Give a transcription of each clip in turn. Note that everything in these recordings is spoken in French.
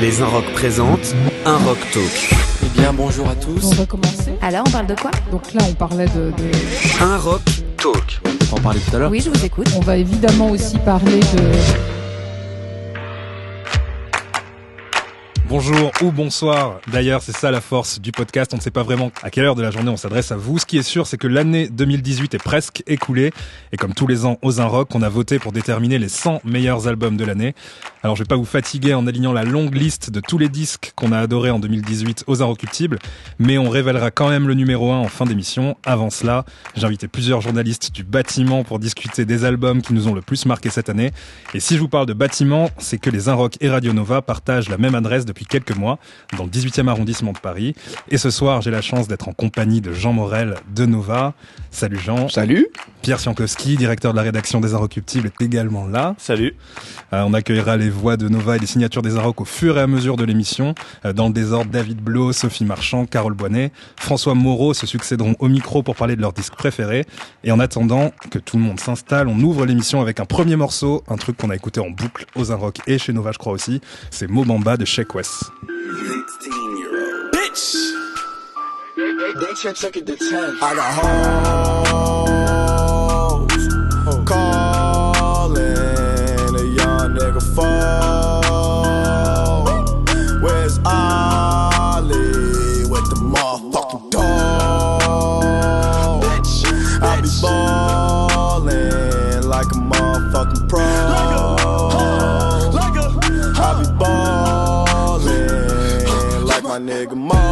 Les Inrock présentent Un Rock Talk. Eh bien, bonjour à tous. On va commencer. Alors, on parle de quoi? Donc là, on parlait de, de- Un Rock Talk. On en parlait tout à l'heure. Oui, je vous écoute. On va évidemment aussi parler de... Bonjour ou bonsoir. D'ailleurs, c'est ça la force du podcast. On ne sait pas vraiment à quelle heure de la journée on s'adresse à vous. Ce qui est sûr, c'est que l'année 2018 est presque écoulée. Et comme tous les ans aux Rock, on a voté pour déterminer les 100 meilleurs albums de l'année. Alors, je vais pas vous fatiguer en alignant la longue liste de tous les disques qu'on a adorés en 2018 aux Inrecuptibles. Mais on révélera quand même le numéro 1 en fin d'émission. Avant cela, j'ai invité plusieurs journalistes du bâtiment pour discuter des albums qui nous ont le plus marqué cette année. Et si je vous parle de bâtiment, c'est que les Inrock et Radio Nova partagent la même adresse depuis quelques mois, dans le 18e arrondissement de Paris. Et ce soir, j'ai la chance d'être en compagnie de Jean Morel de Nova. Salut Jean. Salut. Pierre Siankowski, directeur de la rédaction des Inrecuptibles, est également là. Salut. Euh, on accueillera les voix de Nova et les signatures des Inrock au fur et à mesure de l'émission. Euh, dans le désordre, David Blo, Sophie Marchand, Carole Boinet, François Moreau se succéderont au micro pour parler de leurs disques préférés. Et en attendant que tout le monde s'installe, on ouvre l'émission avec un premier morceau, un truc qu'on a écouté en boucle aux Inrock et chez Nova, je crois aussi. C'est Mobamba de Sheck West. Bitch. They check check it to 10. I got hoes calling nigga. mom.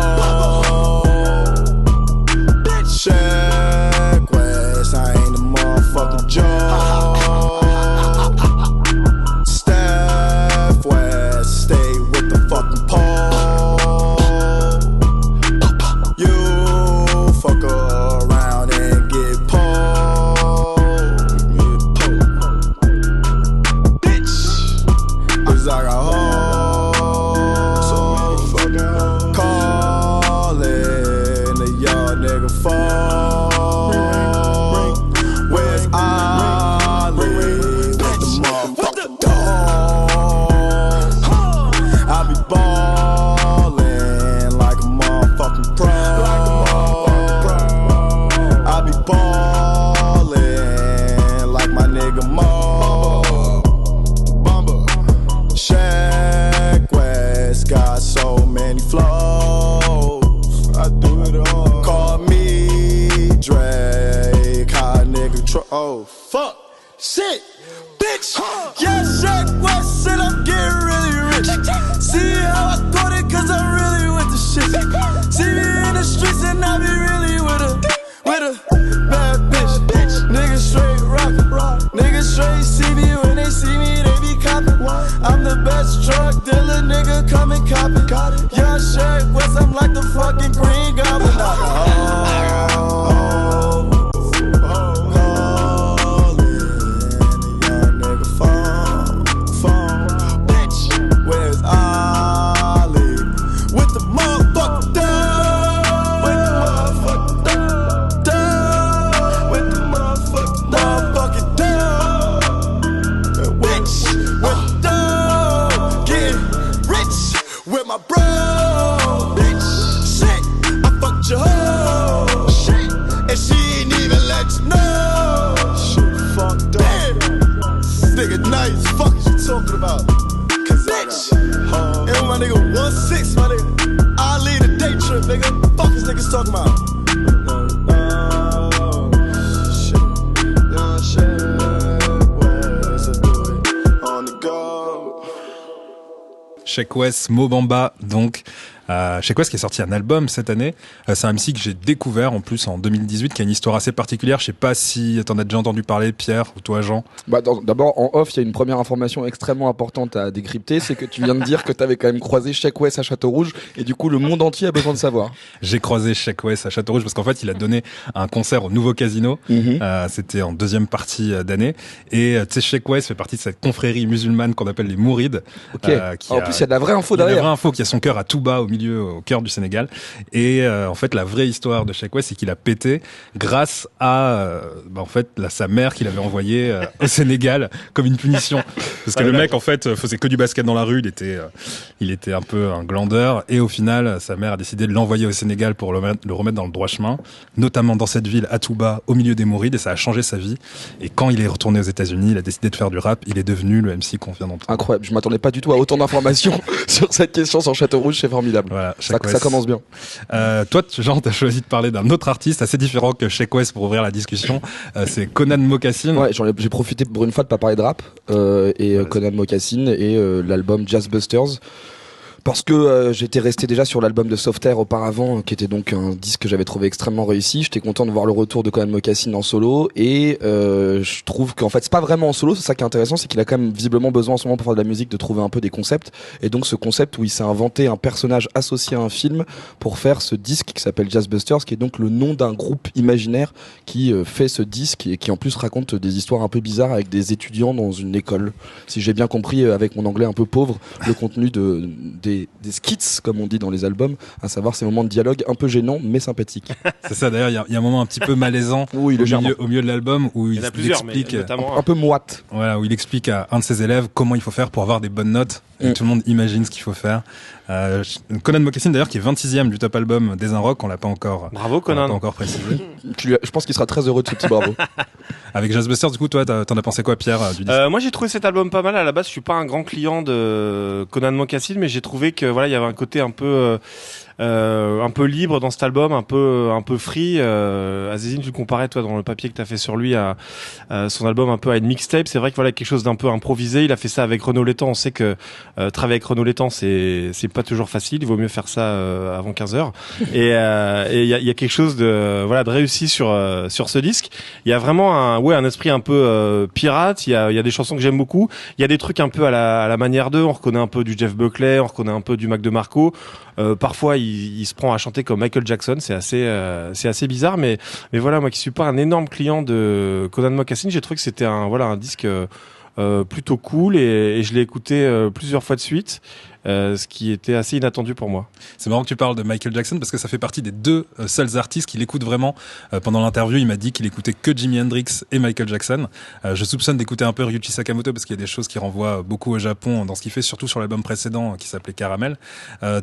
Sheck West, Mobamba, donc. Euh, qui a sorti un album cette année. Euh, c'est un MC que j'ai découvert en plus en 2018, qui a une histoire assez particulière. Je sais pas si t'en as déjà entendu parler, Pierre, ou toi, Jean. Bah, D'abord, en off, il y a une première information extrêmement importante à décrypter, c'est que tu viens de dire que tu avais quand même croisé Check West à Château-Rouge, et du coup, le monde entier a besoin de savoir. J'ai croisé Sheck West à Châteaurouge parce qu'en fait, il a donné un concert au Nouveau Casino. Mhm. Euh, C'était en deuxième partie euh, d'année. Et euh, tu sais, Sheck West fait partie de cette confrérie musulmane qu'on appelle les Mourides. Euh, qui en a- plus, il y a de la vraie info il y a de la derrière. vraie info qui a son cœur à tout bas au milieu, au cœur du Sénégal. Et euh, en fait, la vraie histoire de Sheck West, c'est qu'il a pété grâce à, bah, en fait, la, sa mère qu'il avait envoyée Sénégal comme une punition. Parce que le mec, en fait, faisait que du basket dans la rue. Il était, euh, il était un peu un glandeur. Et au final, sa mère a décidé de l'envoyer au Sénégal pour le, mettre- le remettre dans le droit chemin, notamment dans cette ville, à Touba, au milieu des Mourides. Et ça a changé sa vie. Et quand il est retourné aux États-Unis, il a décidé de faire du rap. Il est devenu le MC qu'on vient d'entendre. Incroyable, je m'attendais pas du tout à autant d'informations sur cette question sur Château Rouge, c'est formidable. Voilà, Ça, commence bien. Euh, toi, tu- Jean, t'as choisi de parler d'un autre artiste assez différent que Sheck West pour ouvrir la discussion. Euh, c'est Conan Mocassin. Ouais, j'ai profité pour une fois de pas parler de rap euh, et euh. Conan Mocassin et euh, l'album Jazz Busters. Parce que euh, j'étais resté déjà sur l'album de Soft Air auparavant, qui était donc un disque que j'avais trouvé extrêmement réussi. J'étais content de voir le retour de Conan Mocassin en solo et euh, je trouve qu'en fait c'est pas vraiment en solo. C'est ça qui est intéressant, c'est qu'il a quand même visiblement besoin en ce moment pour faire de la musique de trouver un peu des concepts. Et donc ce concept où il s'est inventé un personnage associé à un film pour faire ce disque qui s'appelle Jazz Busters, qui est donc le nom d'un groupe imaginaire qui euh, fait ce disque et qui en plus raconte des histoires un peu bizarres avec des étudiants dans une école. Si j'ai bien compris euh, avec mon anglais un peu pauvre, le contenu de, des, des skits, comme on dit dans les albums, à savoir ces moments de dialogue un peu gênants mais sympathiques. C'est ça, d'ailleurs, il y, a- il y a un moment un petit peu malaisant Oui, au, milieu, au milieu de l'album où Il explique, Un peu moite. voilà, où il explique à un de ses élèves comment il faut faire pour avoir des bonnes notes. Et Mm. tout le monde imagine ce qu'il faut faire. Euh, Conan Mocassin, d'ailleurs, qui est 26e du top album des Un Rock, on l'a pas encore, Bravo on l'a pas Conan. encore précisé. Tu lui as- Je pense qu'il sera très heureux de ce petit bravo. Avec Jazzbusters, du coup, toi, t'as- t'en as pensé quoi, Pierre, euh, du disque Euh, moi j'ai trouvé cet album pas mal. À la base, je suis pas un grand client de Conan Mocassin, mais j'ai trouvé que voilà, il y avait un côté un peu euh, un peu libre dans cet album, un peu un peu free. Euh, Azizine, tu le comparais toi dans le papier que tu as fait sur lui à, à son album un peu à une mixtape. C'est vrai que voilà quelque chose d'un peu improvisé. Il a fait ça avec Renaud Létang. On sait que euh, travailler avec Renaud Létang, c'est c'est pas toujours facile. Il vaut mieux faire ça euh, avant 15 heures. Et euh, il y a, y a quelque chose de voilà de réussi sur euh, sur ce disque. Il y a vraiment un ouais un esprit un peu euh, pirate. Il y a il y a des chansons que j'aime beaucoup. Il y a des trucs un peu à la à la manière d'eux. On reconnaît un peu du Jeff Buckley, on reconnaît un peu du Mac de Marco. Euh, parfois, il, il se prend à chanter comme Michael Jackson. C'est assez euh, c'est assez bizarre, mais mais voilà moi qui suis pas un énorme client de Conan Mocassin, j'ai trouvé que c'était un voilà un disque euh, euh, plutôt cool et, je l'ai écouté plusieurs fois de suite. ce qui était assez inattendu pour moi. C'est marrant que tu parles de Michael Jackson parce que ça fait partie des deux euh, seuls artistes qu'il écoute vraiment. Pendant l'interview, il m'a dit qu'il écoutait que Jimi Hendrix et Michael Jackson. Je soupçonne d'écouter un peu Ryuichi Sakamoto parce qu'il y a des choses qui renvoient beaucoup au Japon dans ce qu'il fait, surtout sur l'album précédent qui s'appelait Caramel.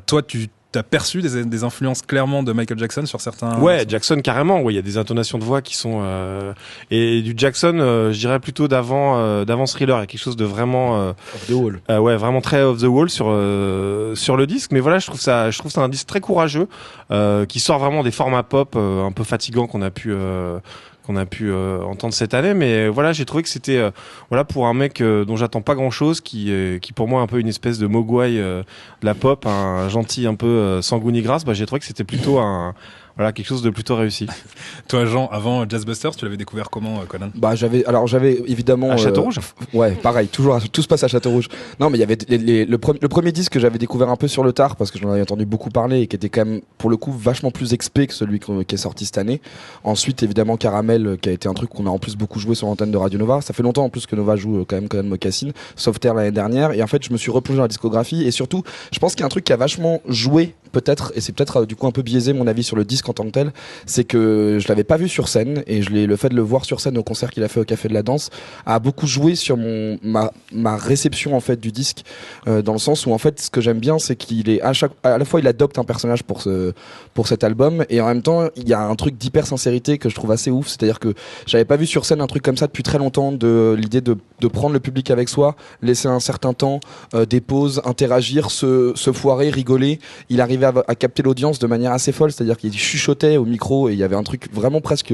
Toi, tu as perçu des, des influences clairement de Michael Jackson sur certains. Ouais, Jackson carrément. Ouais, il y a des intonations de voix qui sont euh, et du Jackson, euh, je dirais plutôt d'avant euh, d'avant Thriller. Il y a quelque chose de vraiment euh, Off the wall. euh, ouais, vraiment très off the wall sur euh, sur le disque. Mais voilà, je trouve ça, je trouve ça un disque très courageux euh, qui sort vraiment des formats pop euh, un peu fatigants qu'on a pu euh, qu'on a pu euh, entendre cette année. Mais voilà, j'ai trouvé que c'était euh, voilà pour un mec euh, dont j'attends pas grand chose, qui qui pour moi est un peu une espèce de mogwai de la pop, un gentil un peu sans goût ni grâce. Bah, j'ai trouvé que c'était plutôt un voilà quelque chose de plutôt réussi. Toi, Jean, avant Jazzbusters, tu l'avais découvert comment, euh, Conan? Bah j'avais alors j'avais évidemment À euh, Château-Rouge? Ouais, pareil, toujours, tout se passe à Château-Rouge. Non, mais il y avait les- les- le, pre- le premier disque que j'avais découvert un peu sur le tard parce que j'en avais entendu beaucoup parler et qui était quand même, pour le coup, vachement plus expé que celui qui est sorti cette année. Ensuite, évidemment, Caramel, euh, qui a été un truc qu'on a en plus beaucoup joué sur l'antenne de Radio Nova. Ça fait longtemps en plus que Nova joue quand même Conan Mocassin, Soft Air l'année dernière. Et en fait, je me suis replongé dans la discographie et surtout, je pense qu'il y a un truc qui a vachement joué peut-être, et c'est peut-être euh, du coup un peu biaisé mon avis sur le disque en tant que tel, c'est que je l'avais pas vu sur scène et le fait de le voir sur scène au concert qu'il a fait au Café de la Danse a beaucoup joué sur ma, réception en fait du disque euh, dans le sens où en fait ce que j'aime bien c'est qu'il est à chaque à la fois il adopte un personnage pour pour cet album et en même temps il y a un truc d'hyper sincérité que je trouve assez ouf c'est-à-dire que j'avais pas vu sur scène un truc comme ça depuis très longtemps de l'idée de, prendre le public avec soi laisser un certain temps euh, des pauses interagir se, se foirer rigoler. Il à, capter l'audience de manière assez folle c'est-à-dire qu'il chuchotait au micro et il y avait un truc vraiment presque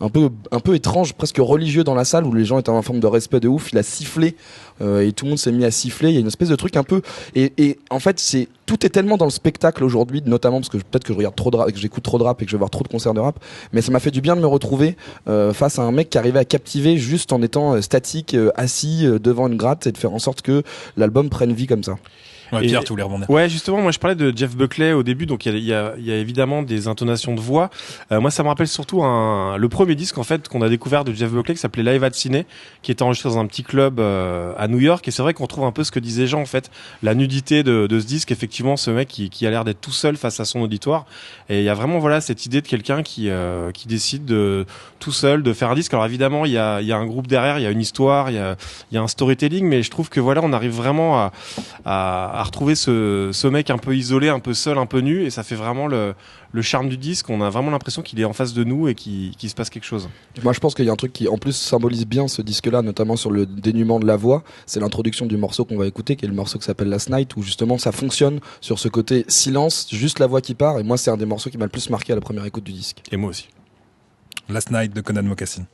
un peu un peu étrange, presque religieux dans la salle où les gens étaient en forme de respect de ouf. Il a sifflé euh, et tout le monde s'est mis à siffler. Il y a une espèce de truc un peu et, en fait c'est tout est tellement dans le spectacle aujourd'hui, notamment parce que peut-être que je regarde trop de que j'écoute trop de rap et que je vais voir trop de concerts de rap. Mais ça m'a fait du bien de me retrouver euh, face à un mec qui arrivait à captiver juste en étant euh, statique, assis devant une gratte et de faire en sorte que l'album prenne vie comme ça. Ouais, Et- Pierre, tu voulais rebondir. Ouais, justement, moi je parlais de Jeff Buckley au début, donc il y y a- y a évidemment des intonations de voix. Euh, moi, ça me rappelle surtout un, le premier disque en fait qu'on a découvert de Jeff Buckley qui s'appelait Live at Ciné, qui était enregistré dans un petit club euh, à New York. Et c'est vrai qu'on trouve un peu ce que disait Jean en fait, la nudité de, de ce disque. Effectivement, ce mec qui, qui a l'air d'être tout seul face à son auditoire. Et il y a vraiment voilà cette idée de quelqu'un qui euh, qui décide de tout seul de faire un disque. Alors évidemment, il y a, il y a un groupe derrière, il y a une histoire, il y a, il y a un storytelling, mais je trouve que voilà, on arrive vraiment à, à, à retrouver ce, ce mec un peu isolé, un peu seul, un peu nu, et ça fait vraiment le, le charme du disque. On a vraiment l'impression qu'il est en face de nous et qu'il qu'il se passe quelque chose. Moi, je pense qu'il y a un truc qui, en plus, symbolise bien ce disque-là, notamment sur le dénuement de la voix. C'est l'introduction du morceau qu'on va écouter, qui est le morceau qui s'appelle Last Night, où justement ça fonctionne sur ce côté silence, juste la voix qui part. Et moi, c'est un des morceaux qui m'a le plus marqué à la première écoute du disque. Et moi aussi. Last Night de Conan Mocassin.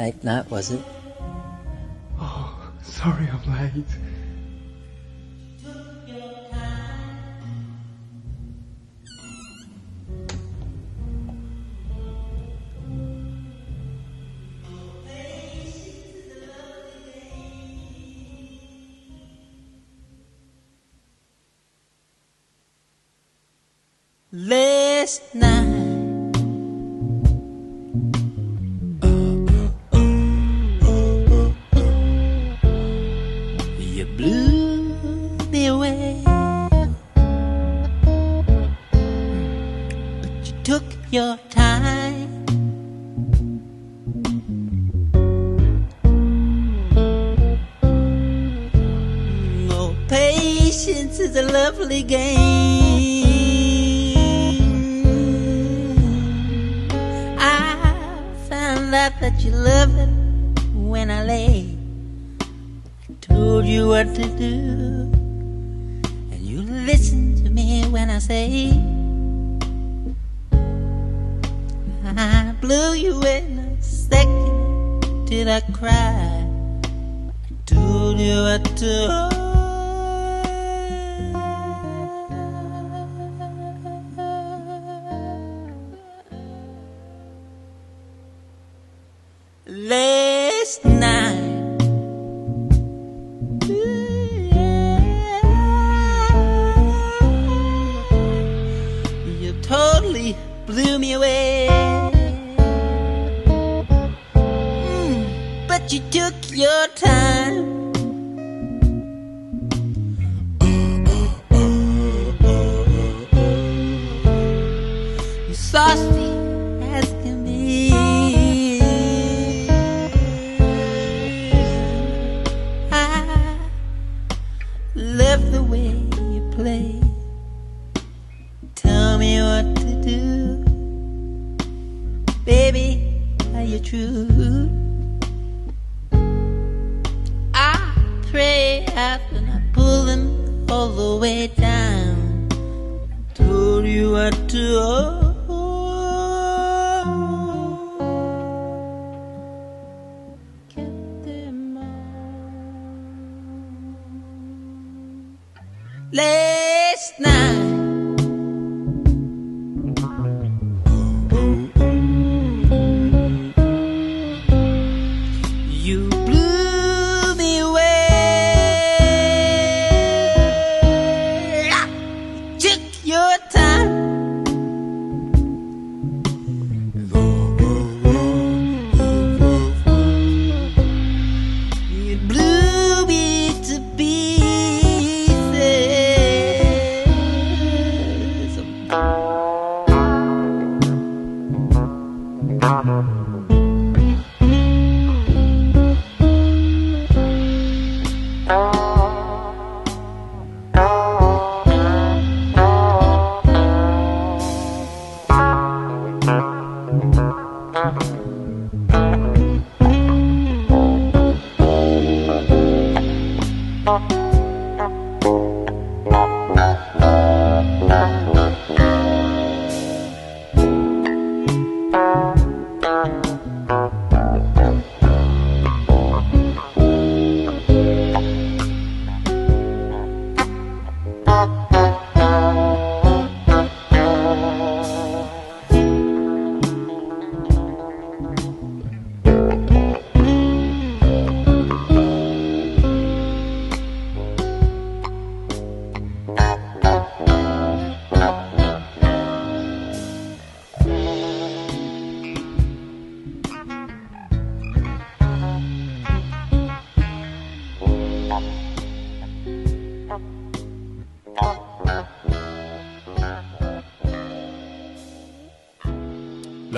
Late night, was it? Oh, sorry I'm late. Last night. Your time. Oh, patience is a lovely game. I found out that you love it when I lay. I told you what to do, and you listened to me when I say. Blew you in a second. Did I cry? I told you what to.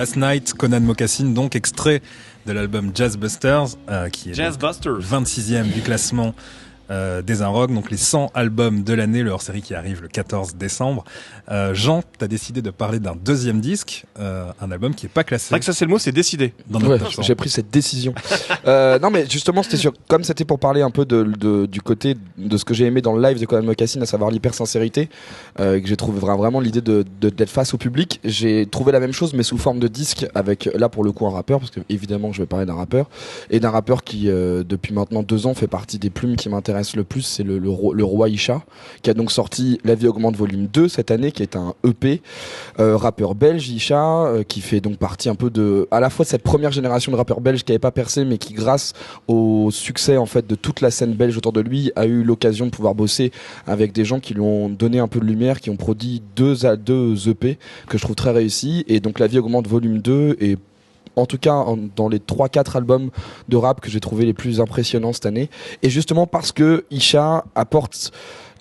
Last Night, Conan Mocassin, donc extrait de l'album Jazz Busters, euh, qui est Jazz donc Busters. 26e du classement euh, des Un Rock, donc les 100 albums de l'année, le hors-série qui arrive le 14 décembre. Euh, Jean, t'as décidé de parler d'un deuxième disque, euh, un album qui est pas C'est classé vrai que ça c'est le mot, c'est décidé. dans notre Ouais, top 100. j'ai pris cette décision. euh, non, mais justement, c'était sur, comme c'était pour parler un peu de, de- du côté de ce que j'ai aimé dans le live de Conan Mocassin, à savoir l'hyper sincérité, euh, que j'ai trouvé vra- vraiment l'idée de, de- d'être face au public. J'ai trouvé la même chose, mais sous forme de disque, avec là pour le coup un rappeur, parce que évidemment je vais parler d'un rappeur et d'un rappeur qui euh, depuis maintenant deux ans fait partie des plumes qui m'intéressent le plus, c'est le, le, ro- le roi Isha, qui a donc sorti La vie augmente volume 2 cette année, qui est un EP euh, rappeur belge Isha euh, qui fait donc partie un peu de à la fois cette première génération de rappeurs belges qui n'avait pas percé mais qui grâce au succès en fait de toute la scène belge autour de lui a eu l'occasion de pouvoir bosser avec des gens qui lui ont donné un peu de lumière qui ont produit deux à deux EP que je trouve très réussis. Et donc la vie augmente volume 2 et en tout cas dans les 3-4 albums de rap que j'ai trouvé les plus impressionnants cette année. Et justement parce que Isha apporte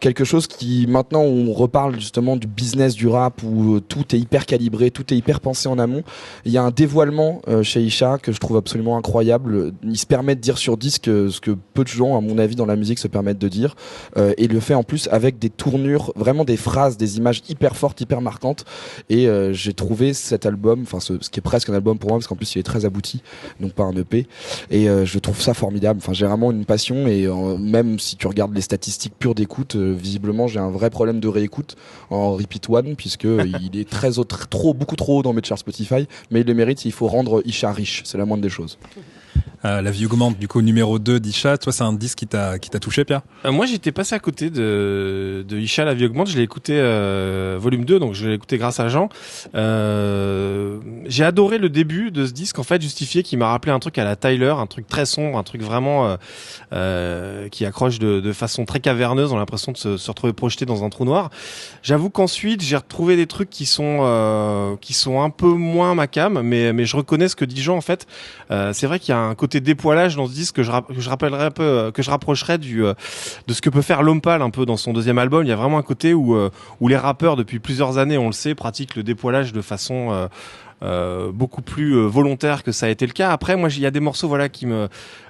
quelque chose qui maintenant on reparle justement du business du rap où euh, tout est hyper calibré, tout est hyper pensé en amont. Il y a un dévoilement euh, chez Isha que je trouve absolument incroyable. Il se permet de dire sur disque euh, ce que peu de gens, à mon avis, dans la musique se permettent de dire. Euh, et le fait en plus avec des tournures, vraiment des phrases, des images hyper fortes, hyper marquantes. Et euh, j'ai trouvé cet album, enfin ce, ce qui est presque un album pour moi, parce qu'en plus il est très abouti, donc pas un EP. Et euh, je trouve ça formidable. Enfin, j'ai vraiment une passion et même si tu regardes les statistiques pures d'écoute, visiblement j'ai un vrai problème de réécoute en repeat one puisque il est très haut, tr- trop, beaucoup trop haut dans mes charts Spotify. Mais il le mérite. Il faut rendre Isha riche. C'est la moindre des choses. Euh, la vie augmente, du coup, numéro 2 d'Isha. Toi, c'est un disque qui t'a, qui t'a touché, Pierre? Euh, moi, j'étais passé à côté de, de Isha La vie augmente. Je l'ai écouté euh, volume 2, donc je l'ai écouté grâce à Jean. J'ai adoré le début de ce disque, en fait, justifié, qui m'a rappelé un truc à la Tyler, un truc très sombre, un truc vraiment qui accroche de, de façon très caverneuse. On a l'impression de se, se retrouver projeté dans un trou noir. J'avoue qu'ensuite, j'ai retrouvé des trucs qui sont euh, qui sont un peu moins ma cam, mais mais je reconnais ce que dit Jean en fait. Euh, c'est vrai qu'il y a un côté dépoilage dans ce disque que je, rappellerai un peu, euh, que je rapprocherais du euh, de ce que peut faire L'Homme Pâle un peu dans son deuxième album. Il y a vraiment un côté où euh, les rappeurs depuis plusieurs années, on le sait, pratiquent le dépoilage de façon beaucoup plus volontaire que ça a été le cas. Après, moi, il y a des morceaux voilà qui me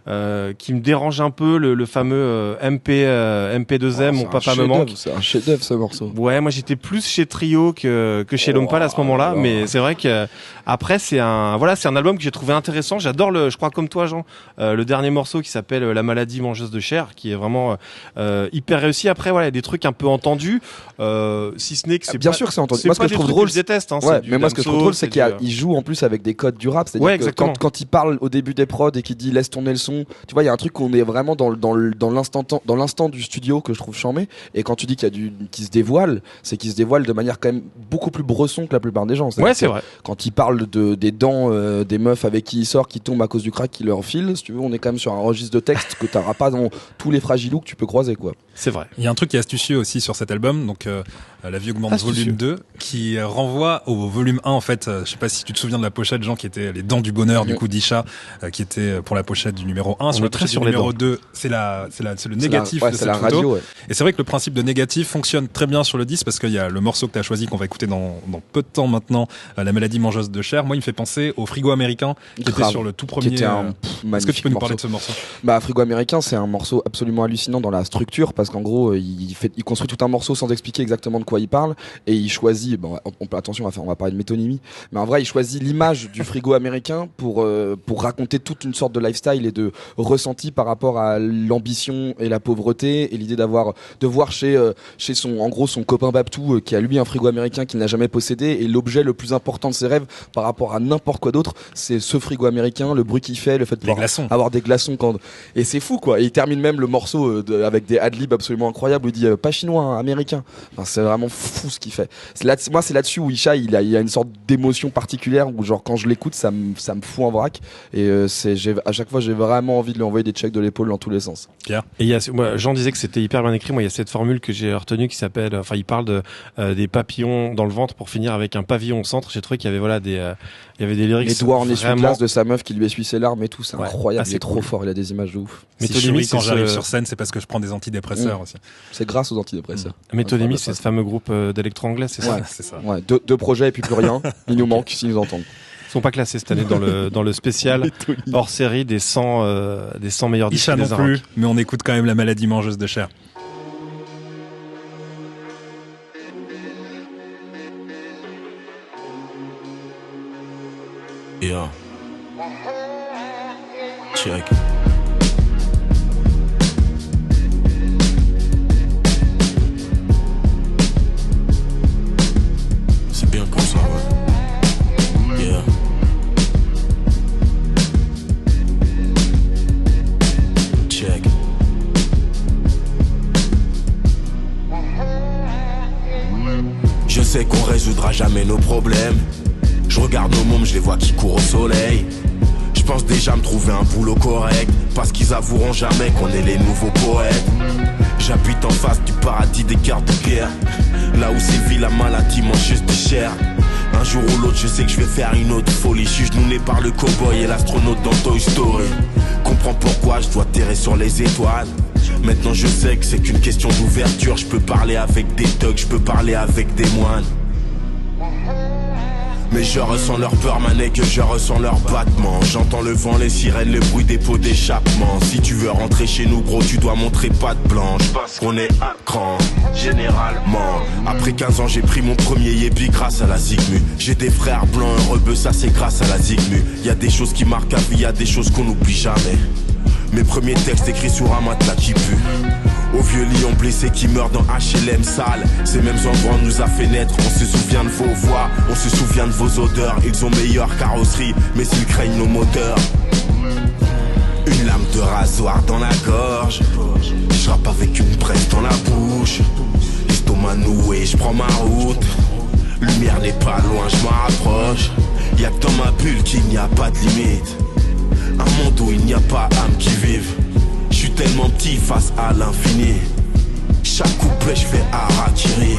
euh, qui me dérangent un peu le, le fameux euh, MP euh, MP2M, mon Oh, C'est un papa me manque. C'est un chef-d'œuvre ce morceau. Ouais, moi j'étais plus chez Trio que que chez L'Homme Pâle à ce moment-là, Oh. mais c'est vrai que après c'est un voilà c'est un album que j'ai trouvé intéressant. J'adore le, je crois comme toi Jean, euh, le dernier morceau qui s'appelle La maladie mangeuse de chair, qui est vraiment euh, hyper réussi. Après voilà il y a des trucs un peu entendus, euh, si ce n'est que c'est Bien pas- sûr que c'est entendu. Moi, ce que je trouve drôle, je déteste. Hein, Ouais, mais moi ce que je trouve drôle, c'est qu'il euh, joue en plus avec des codes du rap. C'est-à-dire Ouais, que quand, quand il parle au début des prods et qu'il dit laisse tourner le son, tu vois, il y a un truc qu'on est vraiment dans, dans, dans l'instant dans l'instant du studio que je trouve charmé. Et quand tu dis qu'il y a du qui se dévoile, c'est qu'il se dévoile de manière quand même beaucoup plus bresson que la plupart des gens. Ouais, c'est vrai. Quand il parle de des dents euh, des meufs avec qui il sort, qui tombent à cause du crack qui leur file, si tu veux, on est quand même sur un registre de texte que t'auras pas dans tous les fragilous que tu peux croiser, quoi. C'est vrai. Il y a un truc qui est astucieux aussi sur cet album, donc euh, La vie augmente Astucieux. volume 2, qui euh, renvoie au volume 1 en fait. euh, je sais pas si tu te souviens de la pochette, Jean, qui était les dents du bonheur du Mhm. coup d'Isha, euh, qui était euh, pour la pochette du numéro 1. On sur est très sur du les numéro dents. 2, c'est la, c'est la, c'est le négatif la, ouais, de cette la photo. radio, ouais. Et c'est vrai que le principe de négatif fonctionne très bien sur le disque parce qu'il y a le morceau que tu as choisi qu'on va écouter dans, dans peu de temps maintenant, euh, la maladie mangeuse de chair. Moi, il me fait penser au frigo américain qui était Grave. sur le tout premier. était un euh, pff, Est-ce que tu peux nous parler de ce morceau Bah, Frigo américain, c'est un morceau absolument hallucinant dans la structure parce qu'en gros, euh, il fait, il construit tout un morceau sans expliquer exactement de quoi il parle et il choisit. Bon, on, on- attention, on va, faire, on va parler de métonymie, mais en vrai, il choisit l'image du frigo américain pour euh, pour raconter toute une sorte de lifestyle et de ressenti par rapport à l'ambition et la pauvreté et l'idée d'avoir de voir chez euh, chez son en gros son copain Babtou euh, qui a lui un frigo américain qu'il n'a jamais possédé et l'objet le plus important de ses rêves par rapport à n'importe quoi d'autre, c'est ce frigo américain, le bruit qu'il fait, le fait de pouvoir glaçons. avoir des glaçons quand et c'est fou quoi et il termine même le morceau euh, de- avec des adlibs absolument incroyables où il dit euh, pas chinois hein, américain enfin, c'est vraiment fou ce qu'il fait là moi c'est là-dessus où Isha il a, il a une sorte d'émotion particulière où genre quand je l'écoute ça me ça fout en vrac et euh, c'est à chaque fois j'ai vraiment envie de lui envoyer des checks de l'épaule dans tous les sens Et il y a, moi, Jean disait que c'était hyper bien écrit. Moi, il y a cette formule que j'ai retenue qui s'appelle, enfin, il parle de euh, des papillons dans le ventre pour finir avec un pavillon au centre. J'ai trouvé qu'il y avait voilà des, euh, il y avait des lyrics. les doigts en vraiment- de sa meuf qui lui essuie ses larmes et tout c'est Ouais. incroyable Ah, c'est est trop cool. fort il a des images de ouf Si je Métonymie, souris quand j'arrive sur scène, c'est parce que je prends des antidépresseurs aussi. c'est grâce aux antidépresseurs Métonymie, Enfin, c'est ce fameux groupe euh, d'électro anglais, c'est ça Ouais. C'est ça. ouais deux, deux projets et puis plus rien ils nous manquent s'ils nous entendent Ils sont pas classés cette année dans le dans le spécial hors série des 100 euh, des 100 meilleurs disques des non plus, mais on écoute quand même la maladie mangeuse de chair. Yeah. Check. Bien ouais. Je sais qu'on résoudra jamais nos problèmes. Je regarde nos mômes, je les vois qui courent au soleil. Je pense déjà me trouver un boulot correct. Parce qu'ils avoueront jamais qu'on est les nouveaux poètes. J'habite en face du paradis des cartes de pierre. Là où sévit la maladie mange juste des chairs. Un jour ou l'autre, je sais que je vais faire une autre folie. Juge nous par le cowboy et l'astronaute dans Toy Story. Comprends pourquoi je dois terrer sur les étoiles. Maintenant je sais que c'est qu'une question d'ouverture. Je peux parler avec des thugs, je peux parler avec des moines. Mais je ressens leur peur, mané, que je ressens leur battement. J'entends le vent, les sirènes, le bruit des pots d'échappement. Si tu veux rentrer chez nous, gros, tu dois montrer patte blanche. Parce qu'on est à cran, généralement. Après 15 ans, j'ai pris mon premier yébi grâce à la Zigmu. J'ai des frères blancs ben ça c'est grâce à la Zigmu. Y a des choses qui marquent à vie, y des choses qu'on n'oublie jamais. Mes premiers textes écrits sur un matelas qui pue. Au vieux lion blessé qui meurt dans HLM sale. Ces mêmes endroits nous a fait naître. On se souvient de vos voix, on se souvient de vos odeurs. Ils ont meilleure carrosserie, mais ils craignent nos moteurs. Une lame de rasoir dans la gorge. Je rappe avec une presse dans la bouche. L'estomac noué, je prends ma route. Lumière n'est pas loin, je m'en rapproche. Y'a que dans ma bulle qu'il n'y a pas de limite. Un monde où il n'y a pas âme qui vive. Tellement petit face à l'infini. Chaque couplet, je fais harakiri.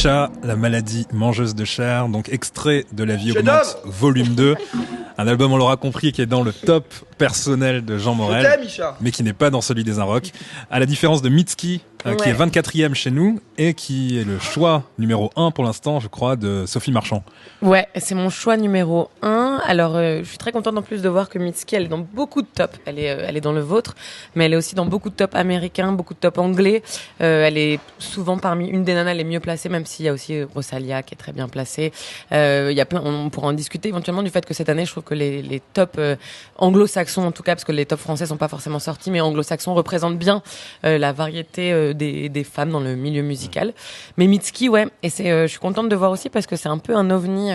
Isha, la maladie mangeuse de chair, donc extrait de La vie augmente, volume 2. Un album, on l'aura compris, qui est dans le top personnel de Jean Morel, mais qui n'est pas dans celui des Inrocks. À la différence de Mitski, euh, qui est 24e chez nous, et qui est le choix numéro 1 pour l'instant, je crois, de Sophie Marchand. Ouais, c'est mon choix numéro un. Alors, euh, je suis très contente en plus de voir que Mitski, elle est dans beaucoup de tops. Elle est, euh, elle est dans le vôtre, mais elle est aussi dans beaucoup de tops américains, beaucoup de tops anglais. Euh, elle est souvent parmi une des nanas les mieux placées, même s'il y a aussi Rosalia qui est très bien placée. Euh, Il y a plein, on pourra en discuter éventuellement du fait que cette année, je trouve que les, les tops euh, anglo-saxons, en tout cas, parce que les tops français sont pas forcément sortis, mais anglo-saxons représentent bien euh, la variété euh, des, femmes dans le milieu musical. Mais Mitski, ouais, et c'est, je suis contente de voir aussi parce que c'est un peu un ovni.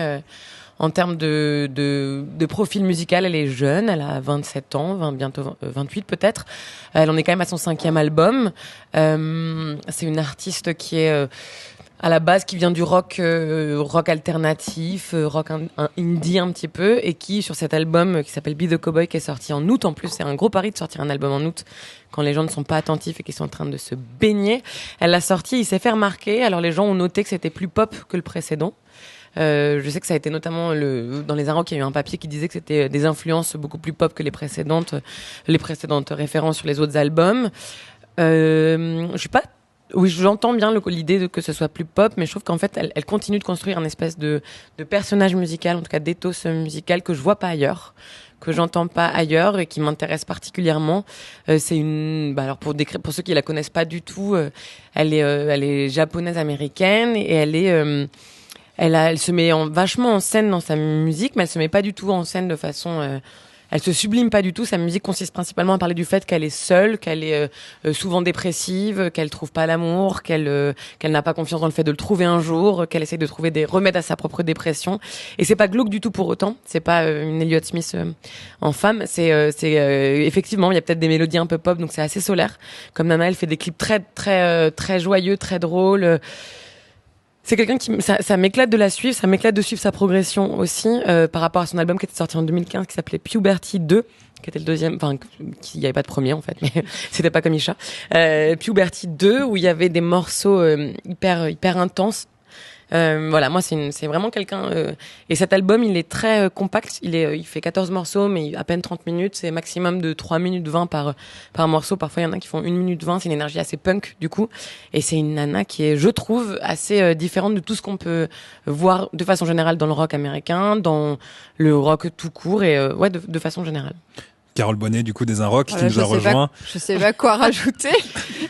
en termes de, profil musical, elle est jeune, elle a 27 ans, 20, bientôt 20, euh, 28 peut-être. Elle en est quand même à son cinquième album. C'est une artiste qui est à la base qui vient du rock, euh, rock alternatif, euh, rock indie un petit peu, et qui sur cet album euh, qui s'appelle Be the Cowboy qui est sorti en août en plus, c'est un gros pari de sortir un album en août quand les gens ne sont pas attentifs et qu'ils sont en train de se baigner. Elle l'a sorti, il s'est fait remarquer. Alors les gens ont noté que c'était plus pop que le précédent. Euh, je sais que ça a été notamment le, dans les Arocs, il y a eu un papier qui disait que c'était des influences beaucoup plus pop que les précédentes, les précédentes références sur les autres albums. Euh, je suis pas oui, j'entends bien l'idée de que ce soit plus pop, mais je trouve qu'en fait, elle, continue de construire un espèce de, personnage musical, en tout cas d'éthos musical que je vois pas ailleurs, que j'entends pas ailleurs et qui m'intéresse particulièrement. Euh, c'est une, bah alors pour ceux qui la connaissent pas du tout, euh, elle est, euh, elle est japonaise américaine et elle se met en, vachement en scène dans sa musique, mais elle se met pas du tout en scène de façon elle se sublime pas du tout. Sa musique consiste principalement à parler du fait qu'elle est seule, qu'elle est euh, euh, souvent dépressive, qu'elle trouve pas l'amour, qu'elle euh, qu'elle n'a pas confiance dans le fait de le trouver un jour, qu'elle essaie de trouver des remèdes à sa propre dépression. Et c'est pas glauque du tout pour autant. C'est pas euh, une Elliott Smith euh, en femme. C'est c'est effectivement il y a peut-être des mélodies un peu pop, donc c'est assez solaire. Comme Nana, elle fait des clips très très très joyeux, très drôles. C'est quelqu'un qui, ça, ça m'éclate de la suivre, ça m'éclate de suivre sa progression aussi euh, par rapport à son album qui était sorti en 2015 qui s'appelait Puberty 2 qui était le deuxième, enfin, il n'y avait pas de premier en fait, mais c'était pas comme Isha. Euh, Puberty 2, où il y avait des morceaux euh, hyper hyper intenses. Euh, voilà, moi c'est vraiment quelqu'un. euh, et cet album, il est très euh, compact. Il est, euh, il fait 14 morceaux, mais à peine 30 minutes. C'est maximum de 3 minutes 20 par par morceau. Parfois, il y en a qui font 1 minute 20. C'est une énergie assez punk du coup. Et c'est une nana qui est, je trouve, assez euh, différente de tout ce qu'on peut voir de façon générale dans le rock américain, dans le rock tout court et ouais, de, de façon générale. Carole Bonnet, du coup, des Inrocks, Voilà, qui nous a je sais pas- rejoint. Je sais pas quoi rajouter.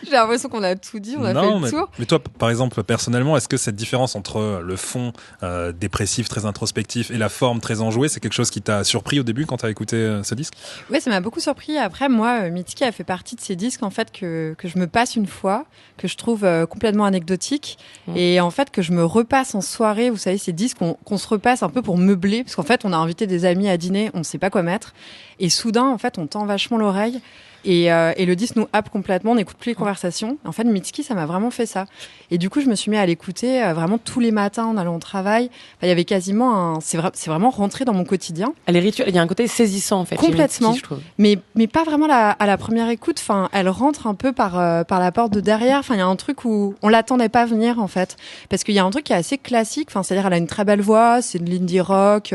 J'ai l'impression qu'on a tout dit, on a fait le mais, tour. mais toi, par exemple, personnellement, est-ce que cette différence entre le fond euh, dépressif, très introspectif, et la forme très enjouée, c'est quelque chose qui t'a surpris au début quand t'as écouté euh, ce disque? Ouais, ça m'a beaucoup surpris. Après, moi, euh, Mitski a fait partie de ces disques en fait que, que je me passe une fois, que je trouve euh, complètement anecdotique, et en fait que je me repasse en soirée. Vous savez, ces disques qu'on qu'on se repasse un peu pour meubler, parce qu'en fait, on a invité des amis à dîner, on ne sait pas quoi mettre, et soudain, en fait, on tend vachement l'oreille. Et, euh, et le disque nous happe complètement, on n'écoute plus les conversations. En fait, Mitski, ça m'a vraiment fait ça. Et du coup, je me suis mis à l'écouter euh, vraiment tous les matins en allant au travail. Enfin, il y avait quasiment un... C'est vra- c'est vraiment rentré dans mon quotidien. Elle est rituelle. Il y a un côté saisissant en fait. Complètement. Mitski, je trouve. mais mais pas vraiment la, à la première écoute. Enfin, elle rentre un peu par euh, par la porte de derrière. Enfin, il y a un truc où on l'attendait pas venir en fait, parce qu'il y a un truc qui est assez classique. Enfin, c'est-à-dire elle a une très belle voix, c'est de l'indie rock,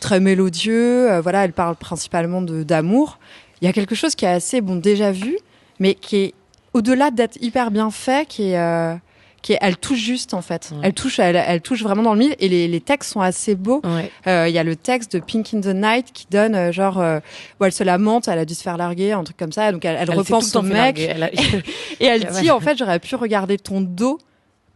très mélodieux. euh, voilà, elle parle principalement de d'amour. Il y a quelque chose qui est assez bon déjà vu, mais qui est au-delà d'être hyper bien fait, qui est euh, qui est, elle touche juste en fait. Ouais. Elle touche, elle, elle touche vraiment dans le mille et les, les textes sont assez beaux. Ouais. Euh, Il y a le texte de Pink in the Night qui donne genre où elle se lamente, elle a dû se faire larguer, un truc comme ça. Donc elle, elle, Elle repense son mec larguer. Elle a- et elle Ouais. dit en fait j'aurais pu regarder ton dos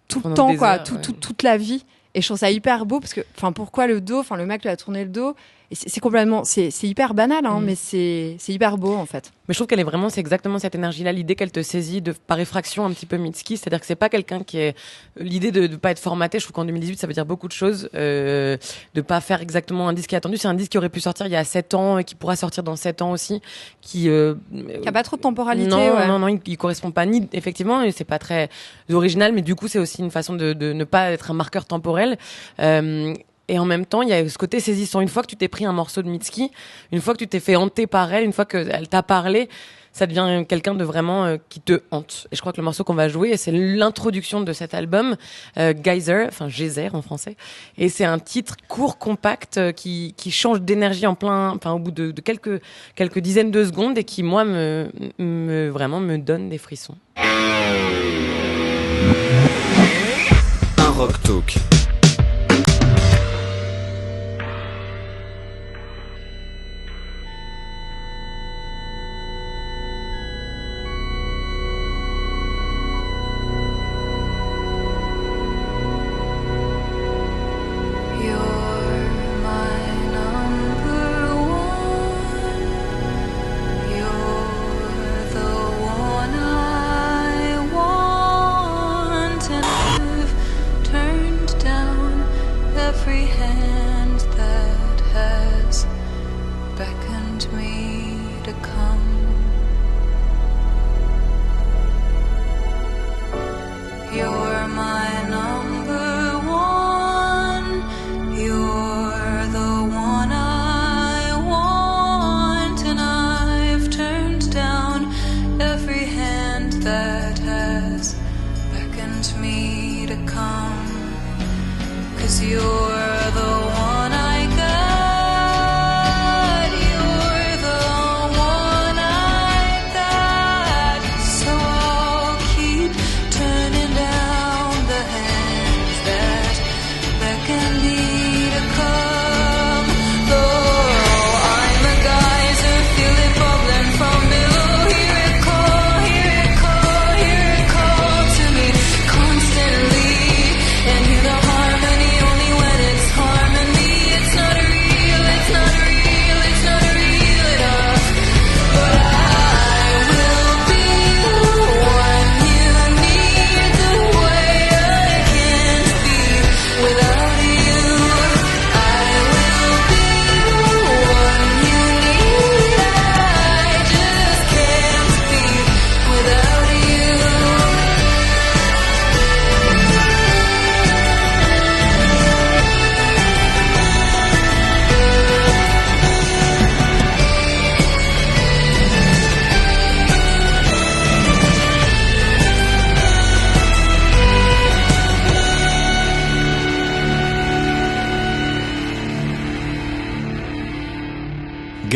tout le temps quoi, heures, tout, ouais. tout- toute la vie. Et je trouve ça hyper beau parce que enfin pourquoi le dos Enfin le mec lui a tourné le dos. C'est complètement, c'est hyper banal, hein, Mm. mais c'est hyper beau en fait. Mais je trouve qu'elle est vraiment, c'est exactement cette énergie-là, l'idée qu'elle te saisit de, par effraction un petit peu Mitski. C'est-à-dire que c'est pas quelqu'un qui est, l'idée de ne pas être formaté. Je trouve qu'en 2018, ça veut dire beaucoup de choses. Euh, de pas faire exactement un disque qui est attendu. C'est un disque qui aurait pu sortir il y a 7 ans et qui pourra sortir dans 7 ans aussi. Qui, euh, y a pas trop de temporalité. non, ouais. non, non, il, il correspond pas ni effectivement, et c'est pas très original, mais du coup c'est aussi une façon de, de ne pas être un marqueur temporel. Euh, et en même temps, il y a ce côté saisissant. Une fois que tu t'es pris un morceau de Mitski, une fois que tu t'es fait hanter par elle, une fois qu'elle t'a parlé, ça devient quelqu'un de vraiment euh, qui te hante. Et je crois que le morceau qu'on va jouer, c'est l'introduction de cet album, euh, Geyser, enfin Geyser en français. Et c'est un titre court, compact, euh, qui, qui change d'énergie en plein, enfin au bout de, quelques quelques dizaines de secondes et qui moi me vraiment me donne des frissons. Un rock talk.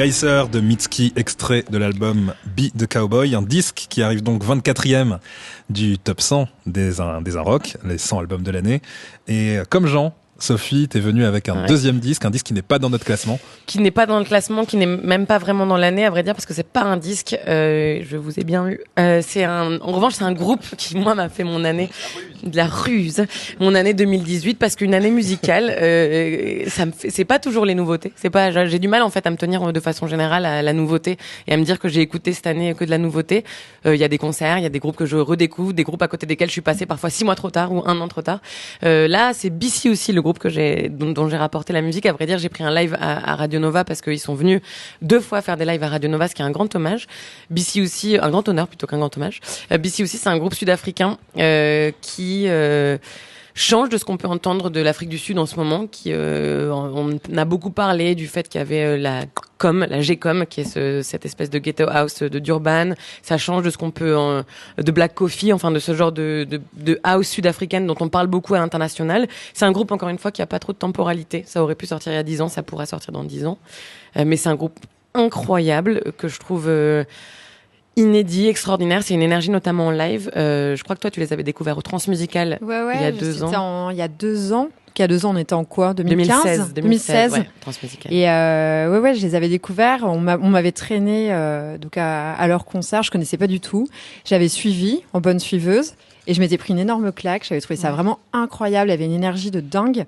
De Mitski, extrait de l'album Be the Cowboy, un disque qui arrive donc 24e du top 100 des un, des un rock, les 100 albums de l'année. Et euh, comme Jean, Sophie, t'es venue avec un Ouais. deuxième disque, un disque qui n'est pas dans notre classement. qui n'est pas dans le classement, qui n'est même pas vraiment dans l'année, à vrai dire, parce que c'est pas un disque. Euh, je vous ai bien eu. Euh, c'est un. En revanche, c'est un groupe qui moi m'a fait mon année de la ruse, mon année 2018, parce qu'une année musicale, euh, ça me fait. C'est pas toujours les nouveautés. C'est pas. J'ai du mal en fait à me tenir de façon générale à la nouveauté et à me dire que j'ai écouté cette année que de la nouveauté. Euh, Il y a des concerts, il y a des groupes que je redécouvre, des groupes à côté desquels je suis passée parfois six mois trop tard ou un an trop tard. Euh, là, c'est BC aussi le dont j'ai rapporté la musique. À vrai dire, j'ai pris un live à, à Radio Nova parce qu'ils sont venus deux fois faire des lives à Radio Nova, ce qui est un grand hommage. BC aussi, un grand honneur plutôt qu'un grand hommage. Euh, BC aussi, c'est un groupe sud-africain euh, qui euh, change de ce qu'on peut entendre de l'Afrique du Sud en ce moment. Qui, euh, on a beaucoup parlé du fait qu'il y avait euh, la com, la G-com, qui est ce- cette espèce de ghetto house de d'urban. Ça change de ce qu'on peut en- de Black Coffee, enfin de ce genre de, de, de house sud-africaine dont on parle beaucoup à l'international. C'est un groupe encore une fois qui a pas trop de temporalité. Ça aurait pu sortir il y a 10 ans, ça pourra sortir dans 10 ans. Euh, mais c'est un groupe incroyable euh, que je trouve euh, inédit, extraordinaire. C'est une énergie notamment en live. Euh, je crois que toi tu les avais découverts au Transmusical Ouais, ouais, il y a deux ans. en- il y a deux ans. Il y a deux ans, on était en quoi 2015 2016, 2016, ouais, Transmusical. Et euh, ouais, ouais, je les avais découverts. On m'avait traîné euh, donc à, à leur concert. Je connaissais pas du tout. J'avais suivi en bonne suiveuse. Et je m'étais pris une énorme claque. J'avais trouvé ça vraiment incroyable. Il y avait une énergie de dingue.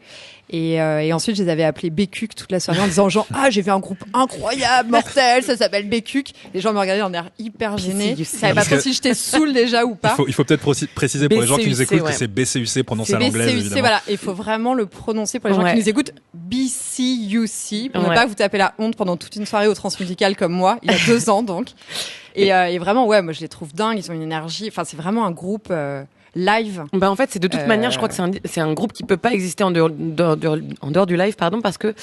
Et, euh, et ensuite, je les avais appelés Bécuc toute la soirée en disant genre ah j'ai vu un groupe incroyable, mortel, ça s'appelle Bécuc. Les gens me regardaient en air hyper gêné. Je savais pas trop que- si j'étais saoul déjà ou Il pas. faut, il faut peut-être préci- préciser pour les gens qui nous écoutent ouais. que c'est BCUC prononcé à C'est l'anglaise. BCUC, voilà. Il faut vraiment le prononcer pour les gens Ouais. qui nous écoutent. BCUC. Pour ne pas vous taper la honte pendant toute une soirée au Transmusical comme moi, il y a deux ans donc. Et, euh, et vraiment, ouais, moi je les trouve dingues. Ils ont une énergie. Enfin, c'est vraiment un groupe euh, live. Bah en fait, c'est de toute Euh, manière, je crois que c'est un, c'est un groupe qui peut pas exister en dehors, dehors- dehors- en dehors du live, pardon, parce que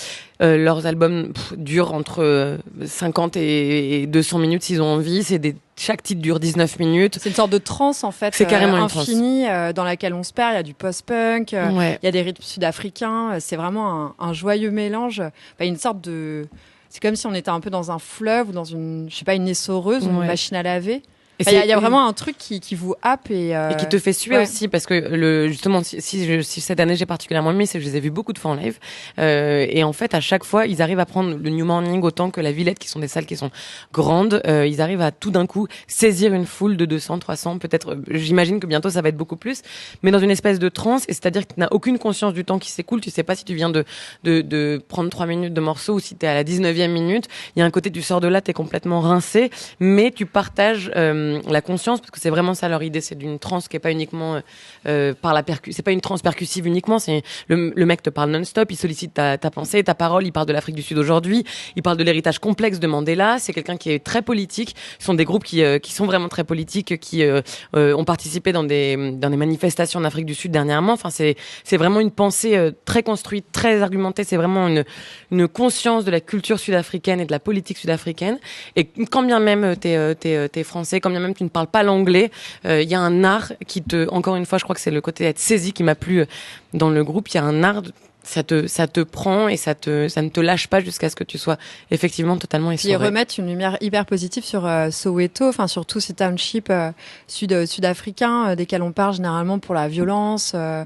euh, leurs albums pff, durent entre euh, 50 et et 200 minutes s'ils ont envie. C'est des, chaque titre dure 19 minutes. C'est une sorte de transe en fait. C'est carrément une infinie euh, dans laquelle on se perd. Il y a du post-punk, euh, Ouais. il y a des rythmes sud-africains. euh, C'est vraiment un, un joyeux mélange. Bah, une sorte de. C'est comme si on était un peu dans un fleuve ou dans une, je sais pas, une essoreuse ou une machine à laver. Il y, a- y vraiment un truc qui, qui vous happe et, euh, et qui te fait suer ouais. aussi parce que le justement si, si, je- si cette année j'ai particulièrement aimé c'est que je les ai vus beaucoup de fois en live. Euh, et en fait à chaque fois ils arrivent à prendre le New Morning autant que la Villette qui sont des salles qui sont grandes. Euh, ils arrivent à tout d'un coup saisir une foule de 200 300 peut-être euh, j'imagine que bientôt ça va être beaucoup plus. Mais dans une espèce de transe et c'est-à-dire que tu n'as aucune conscience du temps qui s'écoule tu sais pas si tu viens de de, de prendre trois minutes de morceau ou si tu es à la 19e minute. Il y a un côté tu sors de là tu es complètement rincé mais tu partages euh, la conscience parce que c'est vraiment ça leur idée c'est d'une transe qui est pas uniquement euh, euh, par la percu c'est pas une transe percussive uniquement c'est le, mec te parle non-stop il sollicite ta, ta pensée ta parole il parle de l'Afrique du Sud aujourd'hui il parle de l'héritage complexe de Mandela c'est quelqu'un qui est très politique ce sont des groupes qui euh, qui sont vraiment très politiques qui euh, euh, ont participé dans des dans des manifestations en Afrique du Sud dernièrement enfin c'est c'est vraiment une pensée euh, très construite très argumentée c'est vraiment une une conscience de la culture sud-africaine et de la politique sud-africaine. Et quand bien même euh, t'es euh, t'es euh, t'es français bien même tu ne parles pas l'anglais euh, il y a un art qui te encore une fois je crois que c'est le côté être saisi qui m'a plu euh, dans le groupe il y a un art ça te ça te prend et ça te ça ne te lâche pas jusqu'à ce que tu sois effectivement totalement Puis ils essoré. remettent une lumière hyper positive sur euh, Soweto, enfin sur tous ces townships euh, sud sud-africains desquels on parle généralement pour la violence, euh,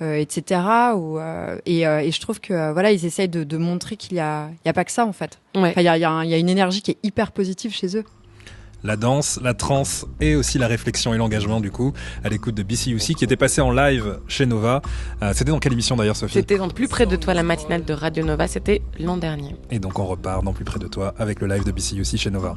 etc. Ou, euh, et, euh, et je trouve que voilà ils essayent de, de montrer qu'il y a il y a pas que ça en fait. Ouais. Enfin, il y a, il y a un- il y a une énergie qui est hyper positive chez eux. La danse, la trance et aussi la réflexion et l'engagement du coup à l'écoute de BCUC qui était passé en live chez Nova. Euh, C'était dans quelle émission d'ailleurs Sophie? C'était dans plus près de toi la matinale de Radio Nova c'était l'an dernier. Et donc on repart dans plus près de toi avec le live de BCUC chez Nova.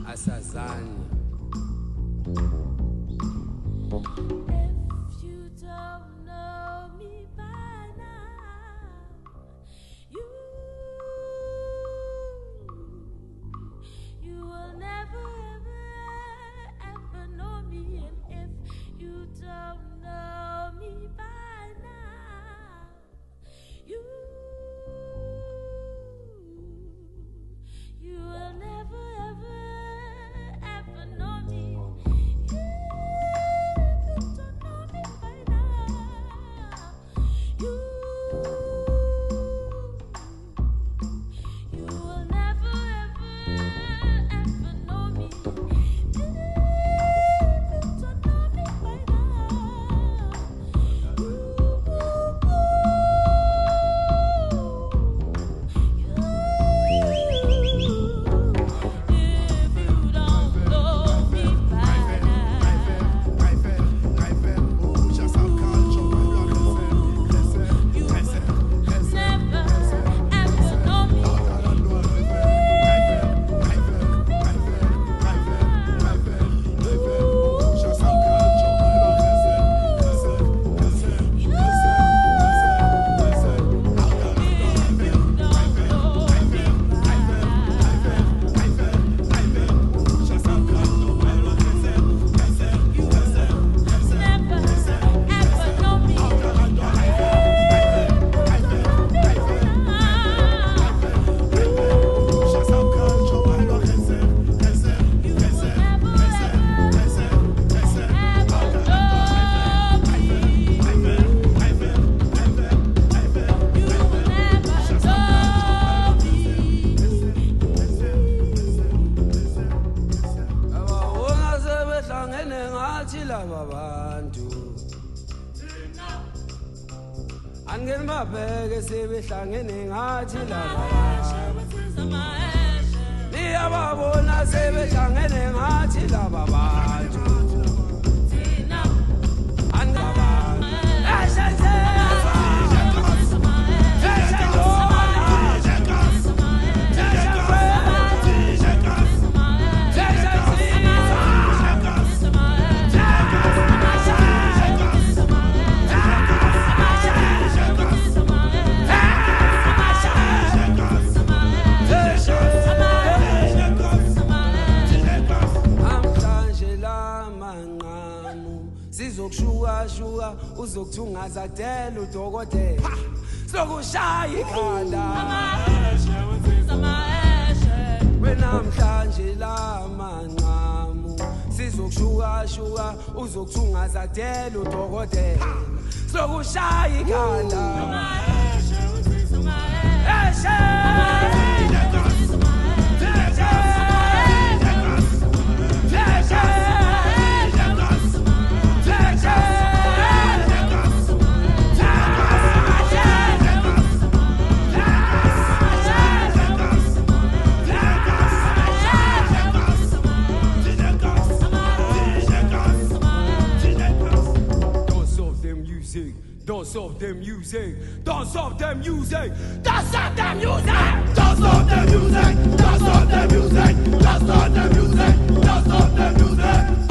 Don't stop the music. Don't stop the music. Don't stop the music. Don't stop the music. Don't stop the music. Don't stop the music. Don't stop the music.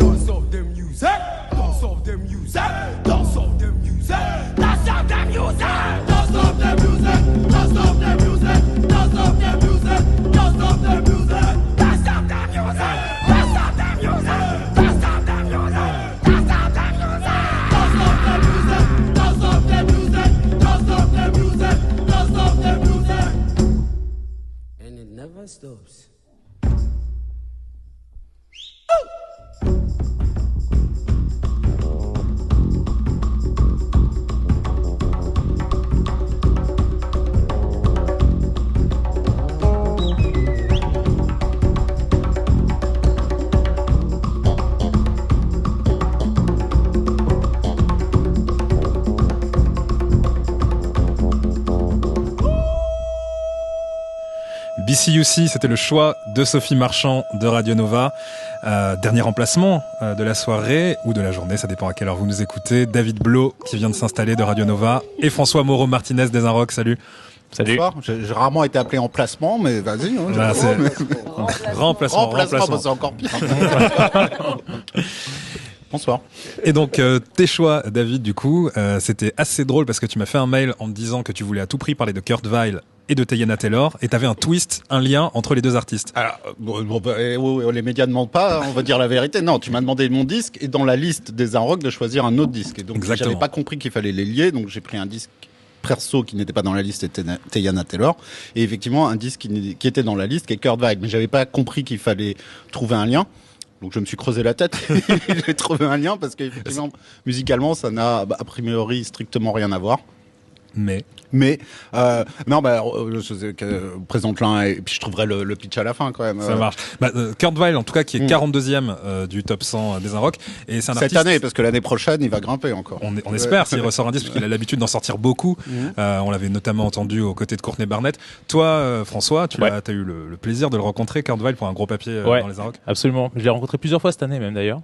C'était le choix de Sophie Marchand de Radio Nova. Euh, dernier emplacement euh, de la soirée ou de la journée, ça dépend à quelle heure vous nous écoutez. David Blo qui vient de s'installer de Radio Nova et François Moreau Martinez des Inrocks. Salut. Salut. J'ai rarement été appelé emplacement, mais vas-y. Hein, Bah, mais- Remplacement, remplacement, remplacement. bah, c'est encore pire. Bonsoir. Et donc euh, tes choix, David, du coup, euh, c'était assez drôle parce que tu m'as fait un mail en me disant que tu voulais à tout prix parler de Kurt Weill et de Tayana Taylor et t'avais un twist, un lien entre les deux artistes. Alors, bon, bon, bah, eh, les médias ne mentent pas, on va dire la vérité. Non, tu m'as demandé mon disque et dans la liste des Unrock de choisir un autre disque. Et donc, j'avais pas compris qu'il fallait les lier, donc j'ai pris un disque perso qui n'était pas dans la liste, c'était Teyana Taylor. Et effectivement, un disque qui, était dans la liste, qui est Kurt Weill. Mais j'avais pas compris qu'il fallait trouver un lien. Donc je me suis creusé la tête et j'ai trouvé un lien parce qu'effectivement, musicalement, ça n'a bah, a priori strictement rien à voir. Mais mais euh, non bah euh, je euh, présente l'un et puis je trouverai le, le pitch à la fin quand même. Ça Euh, marche. Bah, euh, Kurt Weill, en tout cas, qui est Mm. 42e euh, du top 100 des Inrock. Et c'est un Cette artiste... année parce que l'année prochaine il va grimper encore. On, on espère s'il ressort un disque parce qu'il a l'habitude d'en sortir beaucoup. Euh, on l'avait notamment entendu aux côtés de Courtney Barnett. Toi, euh, François, tu Ouais. as, eu le, le plaisir de le rencontrer, Kurt Weill, pour un gros papier euh, Ouais, dans les Inrock. absolument. Je l'ai rencontré plusieurs fois cette année même d'ailleurs.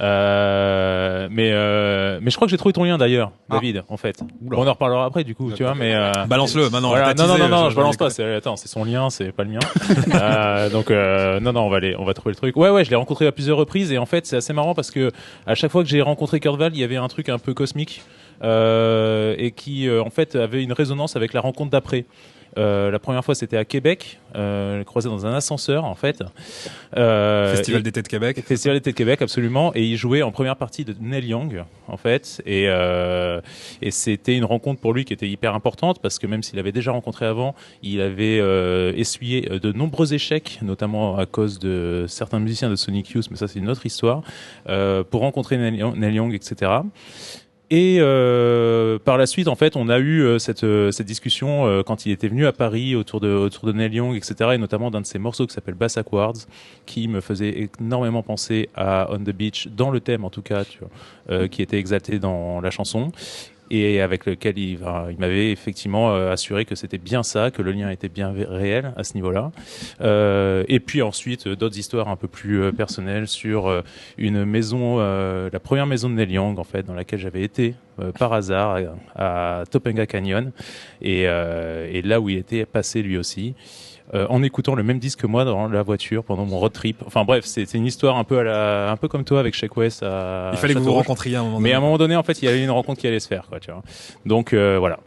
Euh, mais euh, mais je crois que j'ai trouvé ton lien d'ailleurs, David, en fait. On en reparlera après du coup, tu vois. Mais euh, Balance-le, maintenant, Voilà. Non, non, non, non, je- je, balance pas. attends, c'est son lien, c'est pas le mien. Euh, donc euh, non, non, on va aller, on va trouver le truc. Ouais, ouais, je l'ai rencontré à plusieurs reprises et en fait c'est assez marrant parce que à chaque fois que j'ai rencontré Kurt Weill, il y avait un truc un peu cosmique euh, et qui euh, en fait avait une résonance avec la rencontre d'après. Euh, la première fois, c'était à Québec, euh, croisé dans un ascenseur, en fait. Euh, Festival d'été de Québec. Festival d'été de Québec, absolument. Et il jouait en première partie de Neil Young, en fait. Et, euh, et c'était une rencontre pour lui qui était hyper importante parce que même s'il avait déjà rencontré avant, il avait essuyé de nombreux échecs, notamment à cause de certains musiciens de Sonic Youth, mais ça c'est une autre histoire, pour rencontrer Neil Young, etc. Et euh, par la suite, en fait, on a eu euh, cette, euh, cette discussion euh, quand il était venu à Paris autour de, autour de Neil Young, etc. Et notamment d'un de ses morceaux qui s'appelle Bass Backwards, qui me faisait énormément penser à On the Beach, dans le thème en tout cas, tu vois, qui était exalté dans la chanson. Et avec lequel il, m'avait effectivement euh, assuré que c'était bien ça, que le lien était bien réel à ce niveau-là. Euh, et puis ensuite, euh, d'autres histoires un peu plus euh, personnelles sur une maison, euh, la première maison de Neil Young, en fait, dans laquelle j'avais été euh, par hasard à, à Topanga Canyon, et, et là où il était passé lui aussi. Euh, en écoutant le même disque que moi dans la voiture pendant mon road trip. Enfin bref, c'est une histoire un peu à la, un peu comme toi avec Shake West. À Il fallait que vous vous rencontriez à un moment Mais donné. à un moment donné, en fait, il y avait une rencontre qui allait se faire, quoi, tu vois. Donc euh, voilà,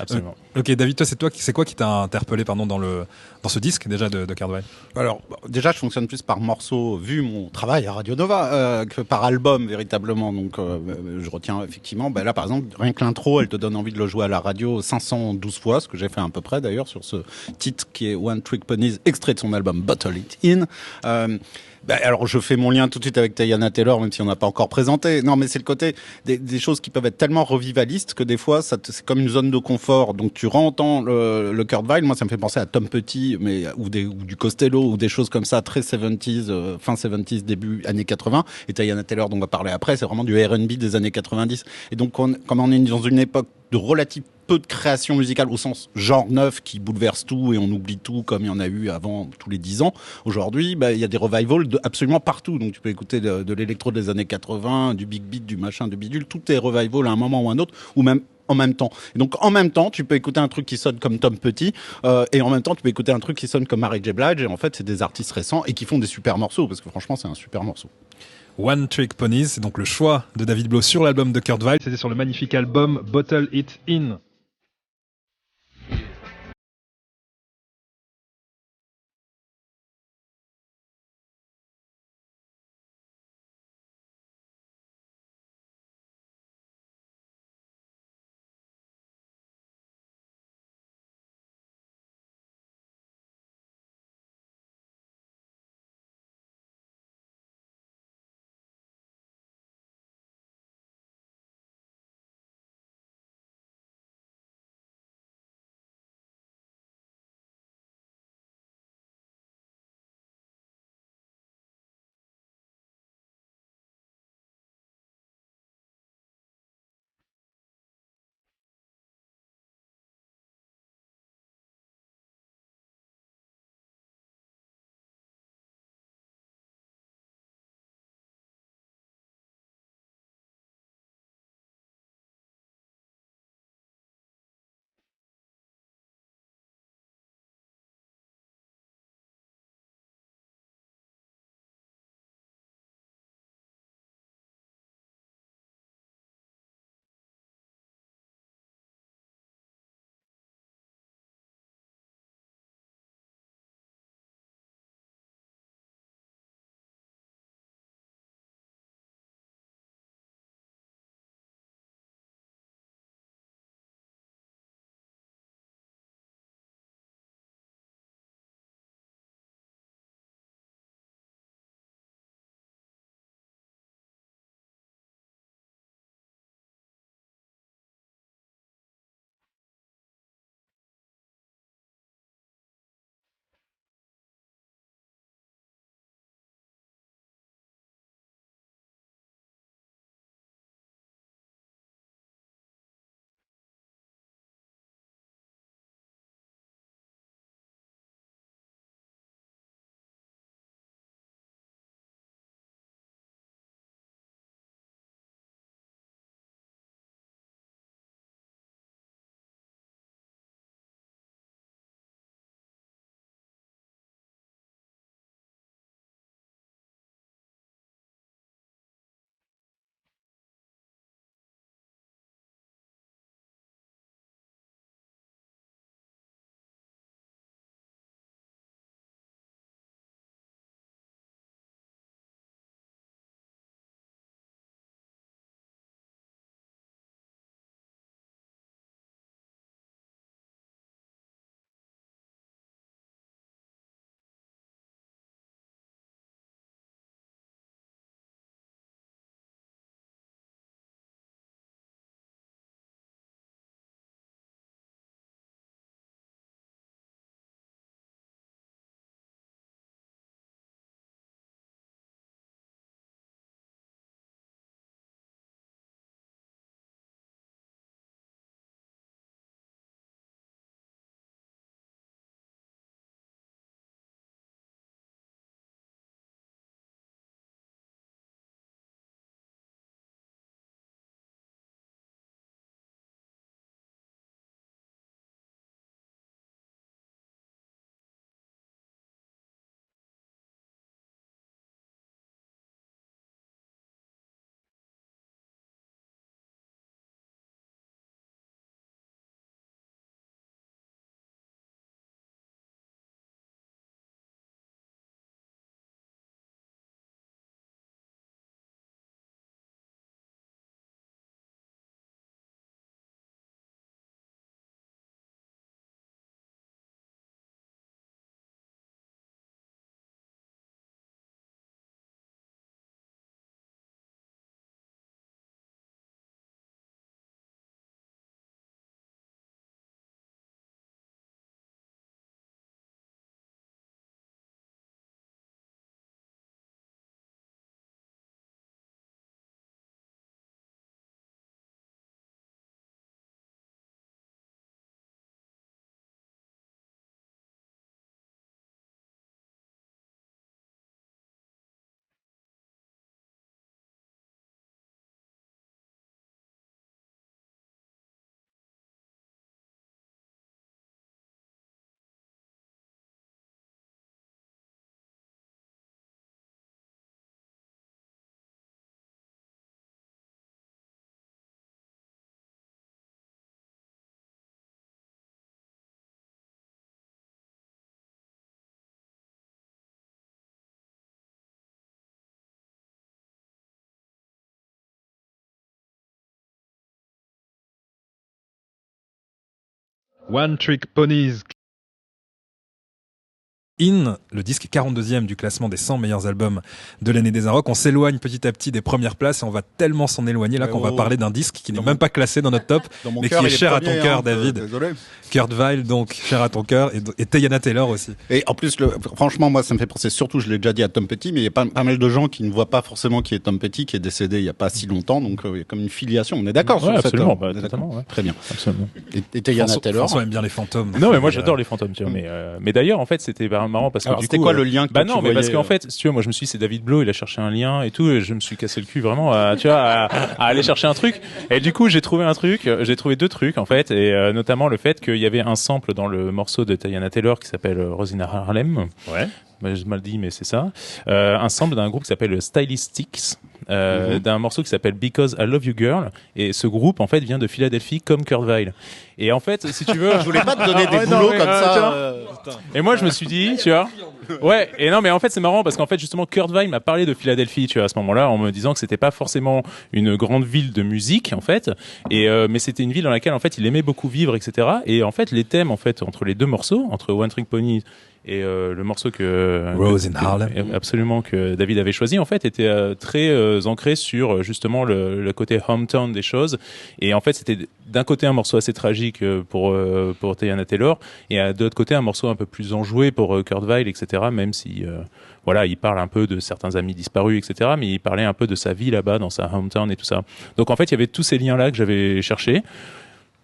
absolument. Euh, ok, David, toi, c'est toi, qui- c'est quoi qui t'a interpellé, pardon, dans le dans ce disque déjà de, de Cardwell? Alors, bon, déjà, je fonctionne plus par morceau, vu mon travail à Radio Nova, euh, que par album, véritablement. Donc, euh, euh, je retiens effectivement, bah, là, par exemple, rien que l'intro, elle te donne envie de le jouer à la radio 512 fois, ce que j'ai fait à peu près, d'ailleurs, sur ce titre qui est One Trick Ponies, extrait de son album Bottle It In. Bah, alors, je fais mon lien tout de suite avec Tayana Taylor, même si on n'a pas encore présenté. Non, mais c'est le côté des, des choses qui peuvent être tellement revivalistes que des fois, c'est comme une zone de confort. Donc, tu entends le, le Kurt Weill. Moi, ça me fait penser à Tom Petty, mais ou, des, ou du Costello ou des choses comme ça, très 70s, euh, fin 70s, début années 80. Et Tayana Taylor, dont on va parler après, c'est vraiment du R&B des années 90. Et donc, on- comme on est dans une époque de relative peu de création musicale au sens genre neuf qui bouleverse tout et on oublie tout comme il y en a eu avant tous les dix ans. Aujourd'hui, bah, il y a des revivals de absolument partout. Donc tu peux écouter de, de l'électro des années 80, du big beat, du machin, du bidule. Tout est revival à un moment ou un autre, ou même en même temps. Et donc en même temps, tu peux écouter un truc qui sonne comme Tom Petty, euh, et en même temps, tu peux écouter un truc qui sonne comme Mary J. Blige. Et en fait, c'est des artistes récents et qui font des super morceaux, parce que franchement, c'est un super morceau. One Trick Ponies, c'est donc le choix de David Blow sur l'album de Kurt Weill. C'était sur le magnifique album Bottle It In. One Trick Ponies. In, le disque 42e du classement des 100 meilleurs albums de l'année des Rock. On s'éloigne petit à petit des premières places et on va tellement s'en éloigner là qu'on oh. va parler d'un disque qui n'est même pas classé dans notre top, Dans mais qui est cher à ton cœur, hein, David. désolé. Kurt Weill, donc, cher à ton cœur, et, et Tayana Taylor aussi. Et en plus, le, franchement, moi, ça me fait penser surtout, je l'ai déjà dit à Tom Petty, mais il y a pas, pas mal de gens qui ne voient pas forcément qui est Tom Petty, qui est décédé il y a pas si longtemps, donc euh, il y a comme une filiation. On est d'accord Ouais, sur cette absolument, euh, bah, on est d'accord totalement, ouais. Très bien. Absolument. Et, et Tayana François- Taylor. François aime bien les fantômes. Non, mais moi Euh, j'adore les fantômes, tu vois. Mais, euh, mais d'ailleurs, en fait, c'était bah, marrant parce que Alors, du c'était coup, quoi euh, le lien que Bah non, mais parce voyais, qu'en euh, fait, si tu vois, moi je me suis dit, c'est David Blow, il a cherché un lien et tout, et je me suis cassé le cul vraiment à, tu vois, à, à aller chercher un truc. Et du coup, j'ai trouvé un truc, euh, j'ai trouvé deux trucs en fait, et euh, notamment le fait qu'il y avait un sample dans le morceau de Tayana Taylor qui s'appelle Rosina Harlem. Ouais. Bah, j'ai mal dit, mais c'est ça. Euh, un sample d'un groupe qui s'appelle Stylistics, euh, Mhm. d'un morceau qui s'appelle Because I Love You Girl. Et ce groupe, en fait, vient de Philadelphie, comme Kurt Weill. Et en fait, si tu veux, Je voulais pas te donner des Ouais, non, boulots mais, comme euh, ça. euh, Et moi, je me suis dit, tu vois. Ouais, et non, mais en fait, c'est marrant parce qu'en fait, justement, Kurt Weill m'a parlé de Philadelphie, tu vois, à ce moment-là, en me disant que c'était pas forcément une grande ville de musique, en fait, et euh, mais c'était une ville dans laquelle, en fait, il aimait beaucoup vivre, etc. Et en fait, les thèmes, en fait, entre les deux morceaux, entre One Trick Pony et euh, le morceau que Rose in Harlem. absolument que David avait choisi en fait était euh, très euh, ancré sur euh, justement le, le côté hometown des choses et en fait c'était d'un côté un morceau assez tragique pour pour Tayana Taylor et de l'autre côté un morceau un peu plus enjoué pour Kurt Weill etc même si euh, voilà il parle un peu de certains amis disparus etc mais il parlait un peu de sa vie là-bas dans sa hometown et tout ça. Donc en fait il y avait tous ces liens là que j'avais cherché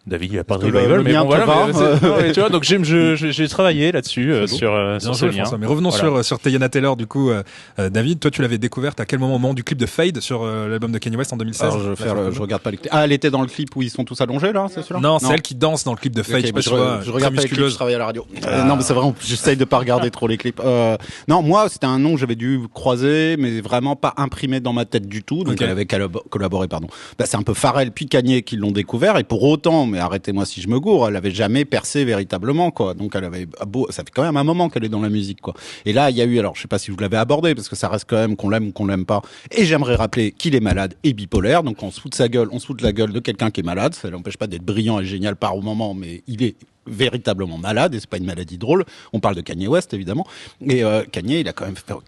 David, il a pas de le- revival, le mais bon, voilà, mais c'est- euh. non, mais tu vois, donc j'ai, travaillé là-dessus, euh, sur, euh, Bien sur ce lien. François. Mais revenons Voilà. sur, sur Tayana Taylor, du coup, euh, euh, David, toi tu l'avais découverte à quel moment au moment du clip de Fade sur euh, l'album de Kanye West en 2016 Alors, je, vais faire, le- je regarde pas les clips. Ah, elle était dans le clip où ils sont tous allongés, là, c'est celui-là Non, c'est elle qui danse dans le clip de Fade. Je pas vois, regarde pas les clips, je travaille à la radio. Euh, Ah. non, mais c'est vrai, j'essaye de pas regarder trop les clips. Euh, non, moi, c'était un nom que j'avais dû croiser, mais vraiment pas imprimé dans ma tête du tout. Donc, elle avait collabo- collaboré, pardon. Bah, c'est un peu Pharrell puis Kanye qui l'ont découvert, et pour autant, mais arrêtez-moi si je me gourre, elle avait jamais percé véritablement, quoi. Donc, elle avait beau, ça fait quand même un moment qu'elle est dans la musique, quoi. Et là, il y a eu, alors, je sais pas si vous l'avez abordé, parce que ça reste quand même qu'on l'aime ou qu'on l'aime pas. Et j'aimerais rappeler qu'il est malade et bipolaire, donc on se fout de sa gueule, on se fout de la gueule de quelqu'un qui est malade. Ça l'empêche pas d'être brillant et génial par moment, mais il est véritablement malade et c'est pas une maladie drôle. On parle de Kanye West évidemment. Et euh, Kanye, il a quand même fait, oh,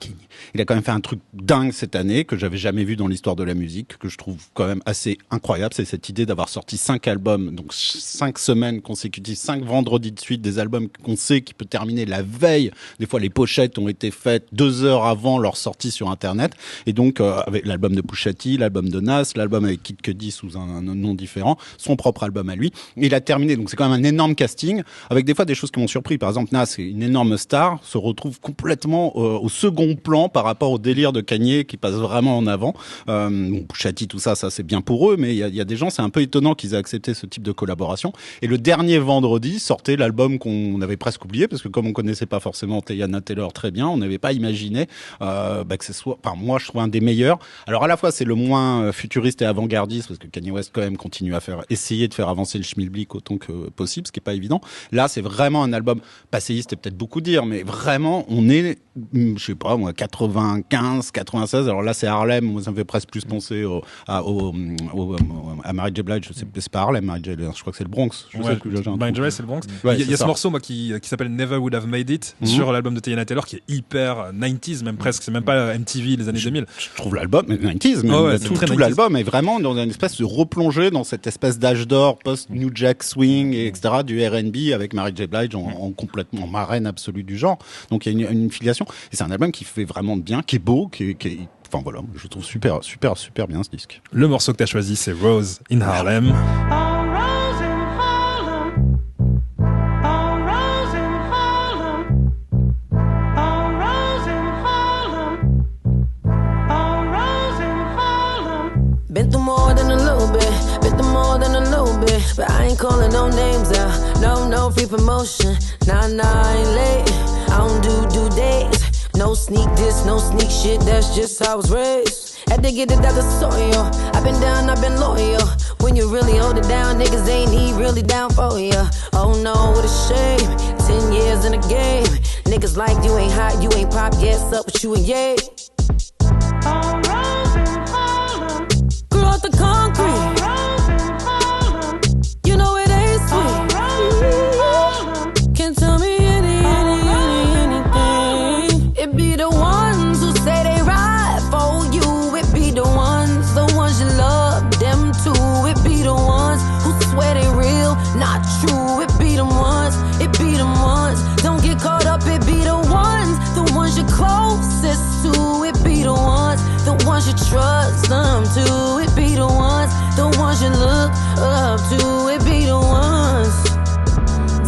il a quand même fait un truc dingue cette année que j'avais jamais vu dans l'histoire de la musique, que je trouve quand même assez incroyable. C'est cette idée d'avoir sorti cinq albums, donc cinq semaines consécutives, cinq vendredis de suite, des albums qu'on sait qui peut terminer la veille. Des fois, les pochettes ont été faites deux heures avant leur sortie sur Internet. Et donc, euh, avec l'album de Pusha T, l'album de Nas, l'album avec Kid Cudi sous un, un nom différent, son propre album à lui. Il a terminé. Donc, c'est quand même un énorme casting avec des fois des choses qui m'ont surpris. Par exemple, Nas, une énorme star, se retrouve complètement euh, au second plan par rapport au délire de Kanye qui passe vraiment en avant. Euh, tout ça, ça c'est bien pour eux, mais il y a, des gens, c'est un peu étonnant qu'ils aient accepté ce type de collaboration. Et le dernier vendredi sortait l'album qu'on avait presque oublié parce que comme on connaissait pas forcément Tayana Taylor très bien, on n'avait pas imaginé euh, bah, que ce soit. Enfin, moi, je trouve un des meilleurs. Alors à la fois, c'est le moins euh, futuriste et avant-gardiste parce que Kanye West quand même continue à faire essayer de faire avancer le schmilblick autant que possible, ce qui est pas évident. Là, c'est vraiment un album passéiste, c'est peut-être beaucoup dire, mais vraiment, on est, hum, je sais pas moi, 95, 96. Alors là, c'est Harlem. Moi, ça me fait presque plus penser au, à, au, au- à Mary J. Blige. Je sais, c'est pas Harlem, Mary J. Blige. Je crois que c'est le Bronx. Je Ouais, sais plus, trou. J. c'est le Bronx. Ouais, il y a, y ce morceau moi, qui, qui s'appelle Never Would Have Made It Mhm. sur l'album de Tayana Taylor qui est hyper euh, 90s, même presque. C'est même pas MTV les années 2000. Je trouve l'album, mais 90s, même, Ouais, ouais, c'est tout, très tout 90s. l'album est vraiment dans une espèce de replongée dans cette espèce d'âge d'or post-New Jack Swing, et etc., du R&B avec Mary J. Blige en, en complètement en marraine absolue du genre. Donc il y a une, une filiation. Et c'est un album qui fait vraiment de bien, qui est beau, qui est, qui est- enfin voilà, je trouve super, super, super bien ce disque. Le morceau que tu as choisi, c'est Rose in Harlem. Been ain't calling no names out, no, no free promotion. Nah, nah, I ain't late. I don't do due dates. No sneak this, no sneak shit, that's just how I was raised. Had to get it out the soil. I've been down, I've been loyal. When you really hold it down, niggas ain't he really down for ya. Oh no, what a shame. Ten years in the game. Niggas like you ain't hot, you ain't pop, yes, up with you and yay. Out the concrete. Trust them to. It be the ones, the ones you look up to. It be the ones.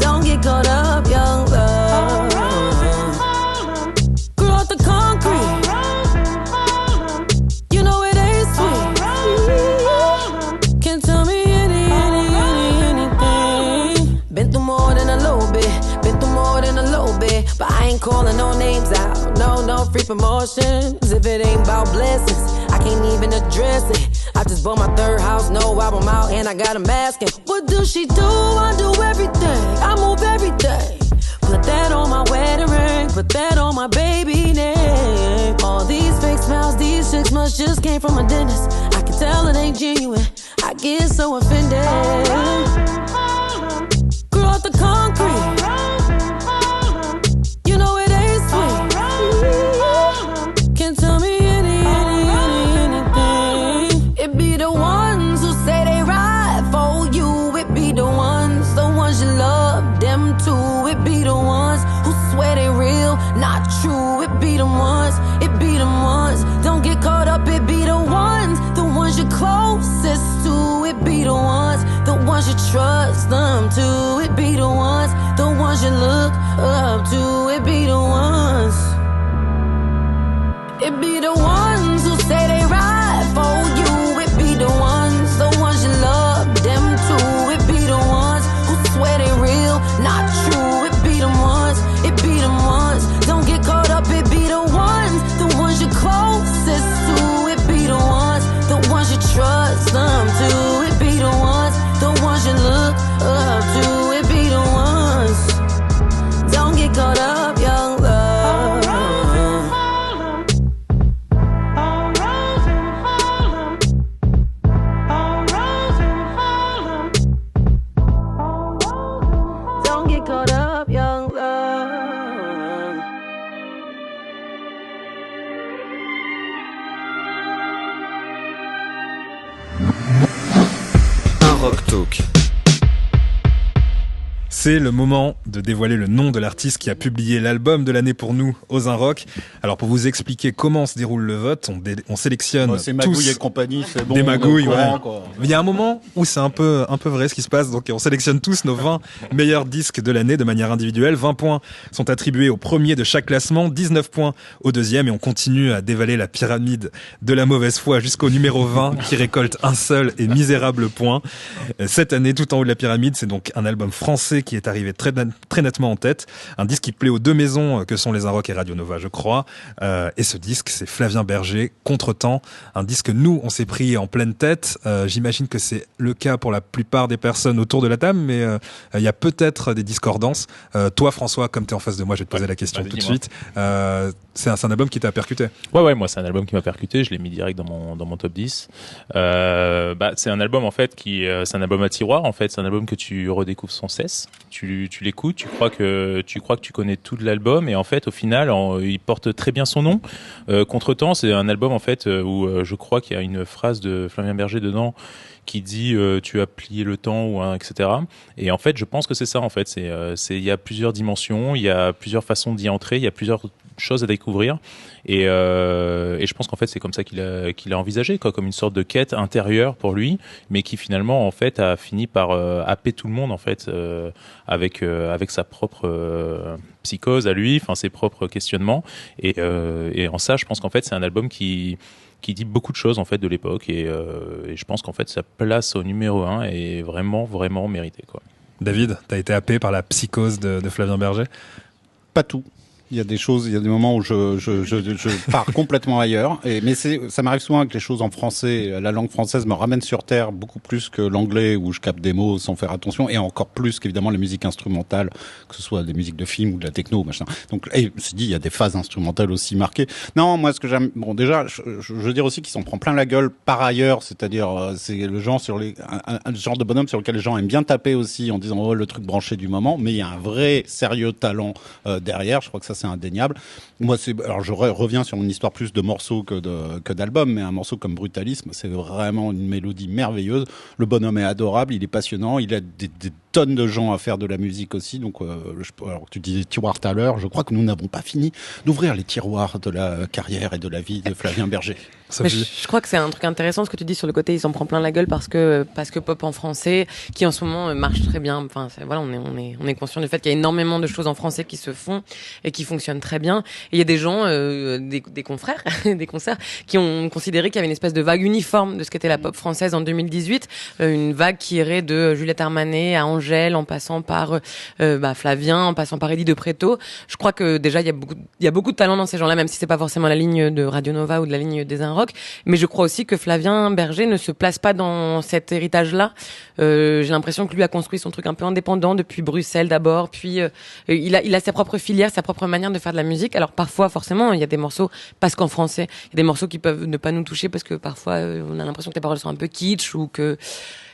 Don't get caught up, young love. Grew out the concrete. You know it ain't sweet. Can't tell me any, any, any, anything. Been through more than a little bit. Been through more than a little bit. But I ain't calling no names free promotions. If it ain't about blessings, I can't even address it. I just bought my third house, no album out, and I got a mask. And what do she do? I do everything. I move everything. Put that on my wedding ring, put that on my baby name. All these fake smiles, these six months just came from a dentist. I can tell it ain't genuine. I get so offended. You trust them to. It be the ones, the ones you look up to. It be the ones. C'est le moment de dévoiler le nom de l'artiste qui a publié l'album de l'année pour nous, aux un rock. Alors pour vous expliquer comment se déroule le vote, on, sélectionne Bon, c'est Magouille tous et compagnie, c'est bon, des magouilles. ouais. Il y a un moment où c'est un peu un peu vrai ce qui se passe. Donc on sélectionne tous nos 20 meilleurs disques de l'année de manière individuelle. 20 points sont attribués au premier de chaque classement, 19 points au deuxième et on continue à dévaler la pyramide de la mauvaise foi jusqu'au numéro 20 qui récolte un seul et misérable point. Euh, Cette année, tout en haut de la pyramide, c'est donc un album français qui est arrivé très, très nettement en tête. Un disque qui plaît aux deux maisons euh, que sont les Inrock et Radio Nova, je crois. Euh, et ce disque, c'est Flavien Berger, Contretemps. Un disque, nous, on s'est pris en pleine tête. Euh, J'imagine que c'est le cas pour la plupart des personnes autour de la table, mais euh, il y a peut-être des discordances. Toi, François, comme tu es en face de moi, je vais te poser la question tout de suite. C'est un, album qui t'a percuté. Ouais, ouais, moi, c'est un album qui m'a percuté. Je l'ai mis direct dans mon, dans mon top 10. Euh, bah, c'est un album, en fait, qui, c'est un album à tiroir, en fait. C'est un album que tu redécouvres sans cesse. Tu, l'écoutes, tu crois que, tu crois que tu connais tout de l'album. Et en fait, au final, il porte très bien son nom. Euh, Contretemps, c'est un album, en fait, euh, où euh, je crois qu'il y a une phrase de Flavien Berger dedans qui dit euh, tu as plié le temps ou etc. Et en fait, je pense que c'est ça. En fait, c'est il y a plusieurs dimensions, il y a plusieurs façons d'y entrer, il y a plusieurs choses à découvrir. Et, euh, et je pense qu'en fait, c'est comme ça qu'il a qu'il a envisagé, quoi, comme une sorte de quête intérieure pour lui, mais qui finalement en fait a fini par euh, happer tout le monde en fait euh, avec euh, avec sa propre euh, psychose à lui, enfin ses propres questionnements. Et, euh, et en ça, je pense qu'en fait, c'est un album qui qui dit beaucoup de choses en fait de l'époque et, euh, et je pense qu'en fait sa place au numéro 1 est vraiment vraiment méritée quoi. David, t'as été happé par la psychose de, de Flavien Berger? Pas tout. Il y a des choses, il y a des moments où je, je, je, je pars complètement ailleurs. Et, mais c'est, ça m'arrive souvent que les choses en français, la langue française me ramène sur terre beaucoup plus que l'anglais où je capte des mots sans faire attention et encore plus qu'évidemment les musiques instrumentales, que ce soit des musiques de films ou de la techno, machin. Donc, et, je dit, il y a des phases instrumentales aussi marquées. Non, moi, ce que j'aime, bon, déjà, je, veux dire aussi qu'ils s'en prend plein la gueule par ailleurs, c'est-à-dire, euh, c'est le genre sur les, un- un genre de bonhomme sur lequel les gens aiment bien taper aussi en disant, oh, le truc branché du moment, mais il y a un vrai sérieux talent euh, derrière. Je crois que ça, c'est indéniable. Moi, c'est alors je re- reviens sur une histoire plus de morceaux que que d'albums, mais un morceau comme Brutalisme, c'est vraiment une mélodie merveilleuse. Le bonhomme est adorable, il est passionnant, il a des, des tonnes de gens à faire de la musique aussi. Donc, euh, je, alors tu disais tiroir tout à l'heure, je crois que nous n'avons pas fini d'ouvrir les tiroirs de la carrière et de la vie de Flavien Berger. Mais je, je crois que c'est un truc intéressant ce que tu dis sur le côté, il s'en prend plein la gueule parce que parce que pop en français, qui en ce moment euh, marche très bien. Enfin, voilà, on est on est on est conscient du fait qu'il y a énormément de choses en français qui se font et qui fonctionnent très bien. Et il y a des gens, euh, des, des confrères, des concerts, qui ont considéré qu'il y avait une espèce de vague uniforme de ce qu'était la pop française en 2018, euh, une vague qui irait de Juliette Armanet à Angèle, en passant par euh, bah, Flavien, en passant par Eddie de Préto. Je crois que déjà il y a beaucoup y a beaucoup de talent dans ces gens-là, même si c'est pas forcément la ligne de Radio Nova ou de la ligne des Rock. Mais je crois aussi que Flavien Berger ne se place pas dans cet héritage-là. Euh, J'ai l'impression que lui a construit son truc un peu indépendant depuis Bruxelles d'abord, puis euh, il a il a sa propre filière, sa propre manière de faire de la musique. Alors parfois, forcément, il y a des morceaux parce qu'en français, il y a des morceaux qui peuvent ne pas nous toucher parce que parfois euh, on a l'impression que les paroles sont un peu kitsch ou que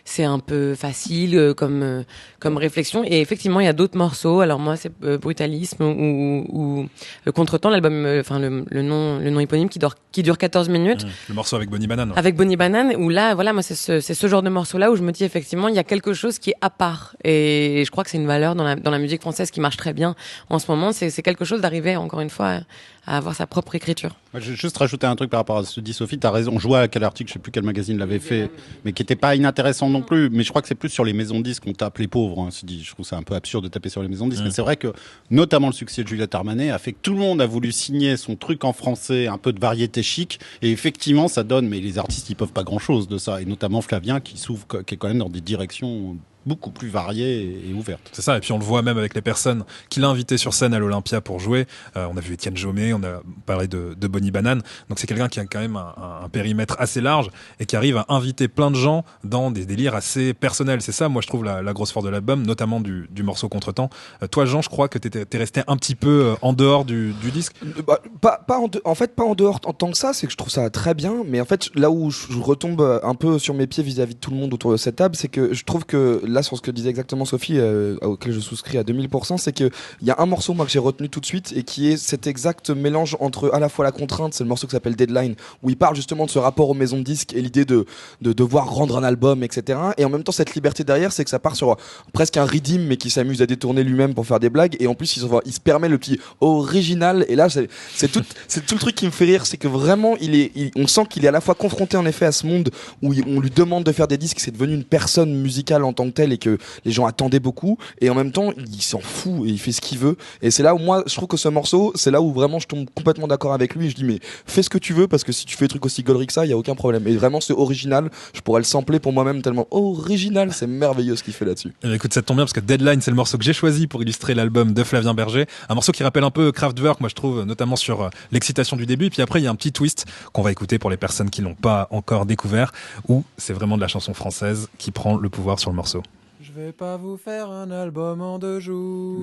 c'est un peu facile euh, comme euh, comme réflexion. Et effectivement il y a d'autres morceaux. Alors moi c'est euh, brutalisme ou, ou euh, contretemps l'album enfin le, le nom le nom éponyme qui dure qui dure 14 minutes. Le morceau avec Bonnie Banane. avec Bonnie Banane où là voilà moi c'est ce, c'est ce genre de morceau là où je me dis effectivement il y a quelque chose qui est à part. Et je crois que c'est une valeur dans la dans la musique française qui marche très bien en ce moment. C'est c'est quelque chose d'arriver encore une fois à, avoir sa propre écriture Moi, Je vais juste rajouter un truc par rapport à ce que dit Sophie. Tu as raison. Je vois à quel article, je sais plus quel magazine l'avait fait, mais qui était pas inintéressant non plus. Mais je crois que c'est plus sur les maisons de disques qu'on tape les pauvres. Hein. Je trouve ça un peu absurde de taper sur les maisons de disques. Mm. Mais c'est vrai que, notamment le succès de Juliette Armanet a fait que tout le monde a voulu signer son truc en français, un peu de variété chic. Et effectivement, ça donne, mais les artistes, ils peuvent pas grand chose de ça. Et notamment Flavien, qui s'ouvre, qui est quand même dans des directions beaucoup plus variées et ouvertes. C'est ça, et puis on le voit même avec les personnes qu'il a invitées sur scène à l'Olympia pour jouer. Euh, on a vu Étienne Jaumet, on a parlé de, de Bonnie Banane. Donc c'est quelqu'un qui a quand même un, un périmètre assez large et qui arrive à inviter plein de gens dans des délires assez personnels. C'est ça, moi je trouve la, la grosse force de l'album, notamment du, du morceau Contretemps. Euh, toi Jean, je crois que t'étais- t'es resté un petit peu euh, en dehors du, du disque. Euh, bah, pas, pas en, de- en fait pas en dehors en tant que ça c'est que je trouve ça très bien mais en fait là où je, je retombe un peu sur mes pieds vis-à-vis de tout le monde autour de cette table c'est que je trouve que là sur ce que disait exactement Sophie euh, auquel je souscris à 2000% c'est que il y a un morceau moi que j'ai retenu tout de suite et qui est cet exact mélange entre à la fois la contrainte c'est le morceau qui s'appelle Deadline où il parle justement de ce rapport aux maisons de disques et l'idée de, de devoir rendre un album etc et en même temps cette liberté derrière c'est que ça part sur presque un redeem mais qui s'amuse à détourner lui-même pour faire des blagues. Et en plus il se, il se permet le petit original. Et là c'est tout c'est tout le truc qui me fait rire c'est que vraiment il est on sent qu'il est à la fois confronté en effet à ce monde où on lui demande de faire des disques c'est devenu une personne musicale en tant que telle et que les gens attendaient beaucoup. Et en même temps il s'en fout et il fait ce qu'il veut. Et c'est là où moi je trouve que ce morceau c'est là où vraiment je tombe complètement d'accord avec lui. Je dis mais fais ce que tu veux parce que si tu fais des trucs aussi que ça il y a aucun problème. Et vraiment c'est original. Je pourrais le sampler pour moi-même tellement original. C'est merveilleux ce qu'il fait là-dessus. Bien, écoute, ça tombe bien parce que Deadline, c'est le morceau que j'ai choisi pour illustrer l'album de Flavien Berger. Un morceau qui rappelle un peu Kraftwerk, moi je trouve, notamment sur euh, l'excitation du début. Et puis après, il y a un petit twist qu'on va écouter pour les personnes qui l'ont pas encore découvert, où c'est vraiment de la chanson française qui prend le pouvoir sur le morceau. Je vais pas vous faire un album en deux jours.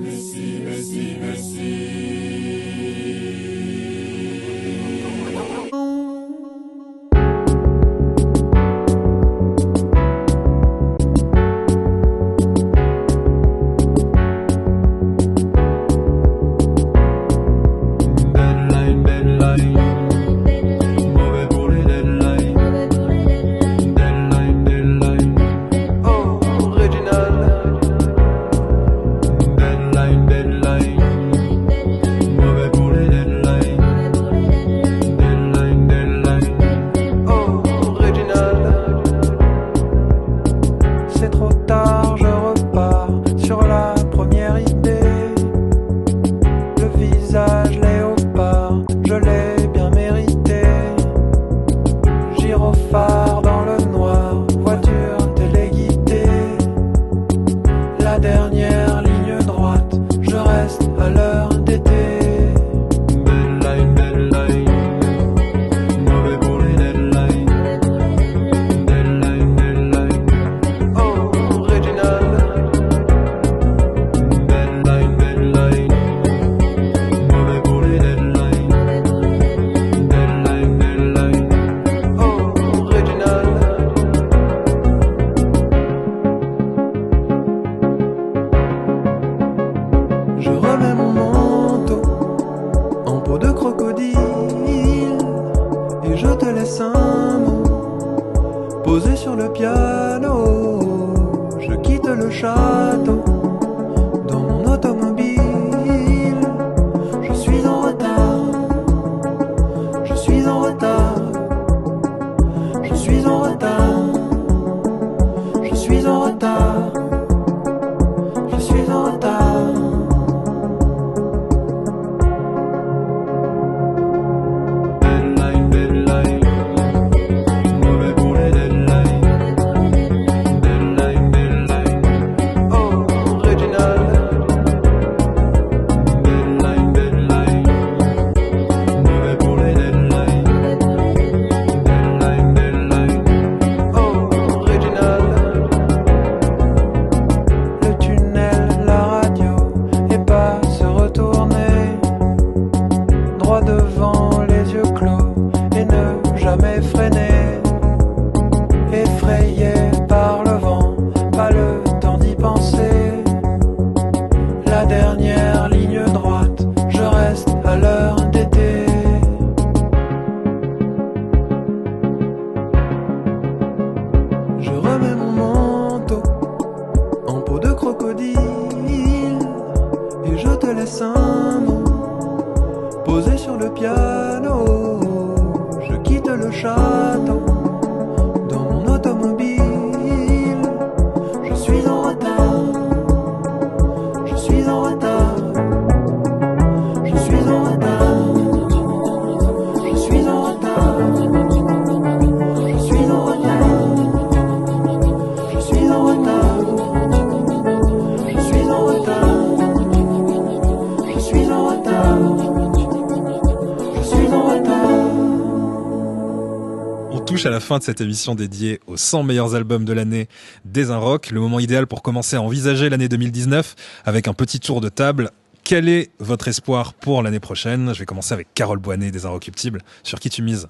À la fin de cette émission dédiée aux 100 meilleurs albums de l'année des Un Rock. Le moment idéal pour commencer à envisager l'année 2019 avec un petit tour de table. Quel est votre espoir pour l'année prochaine? Je vais commencer avec Carole Boinet des Inrecuptibles. Sur qui tu mises?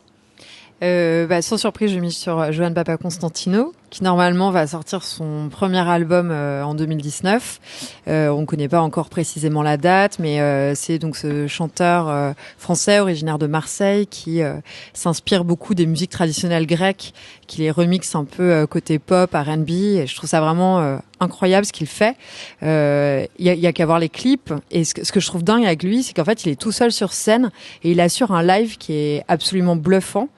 Euh, bah, sans surprise, je mise sur euh, Johan Papa Constantino, qui normalement va sortir son premier album euh, en 2019. Euh, on ne connaît pas encore précisément la date, mais euh, c'est donc ce chanteur euh, français originaire de Marseille qui euh, s'inspire beaucoup des musiques traditionnelles grecques, qui les remixe un peu euh, côté pop, R&B. Et je trouve ça vraiment euh, incroyable ce qu'il fait. Euh, Il y a, a qu'à voir les clips. Et ce que, ce que je trouve dingue avec lui, c'est qu'en fait, il est tout seul sur scène et il assure un live qui est absolument bluffant.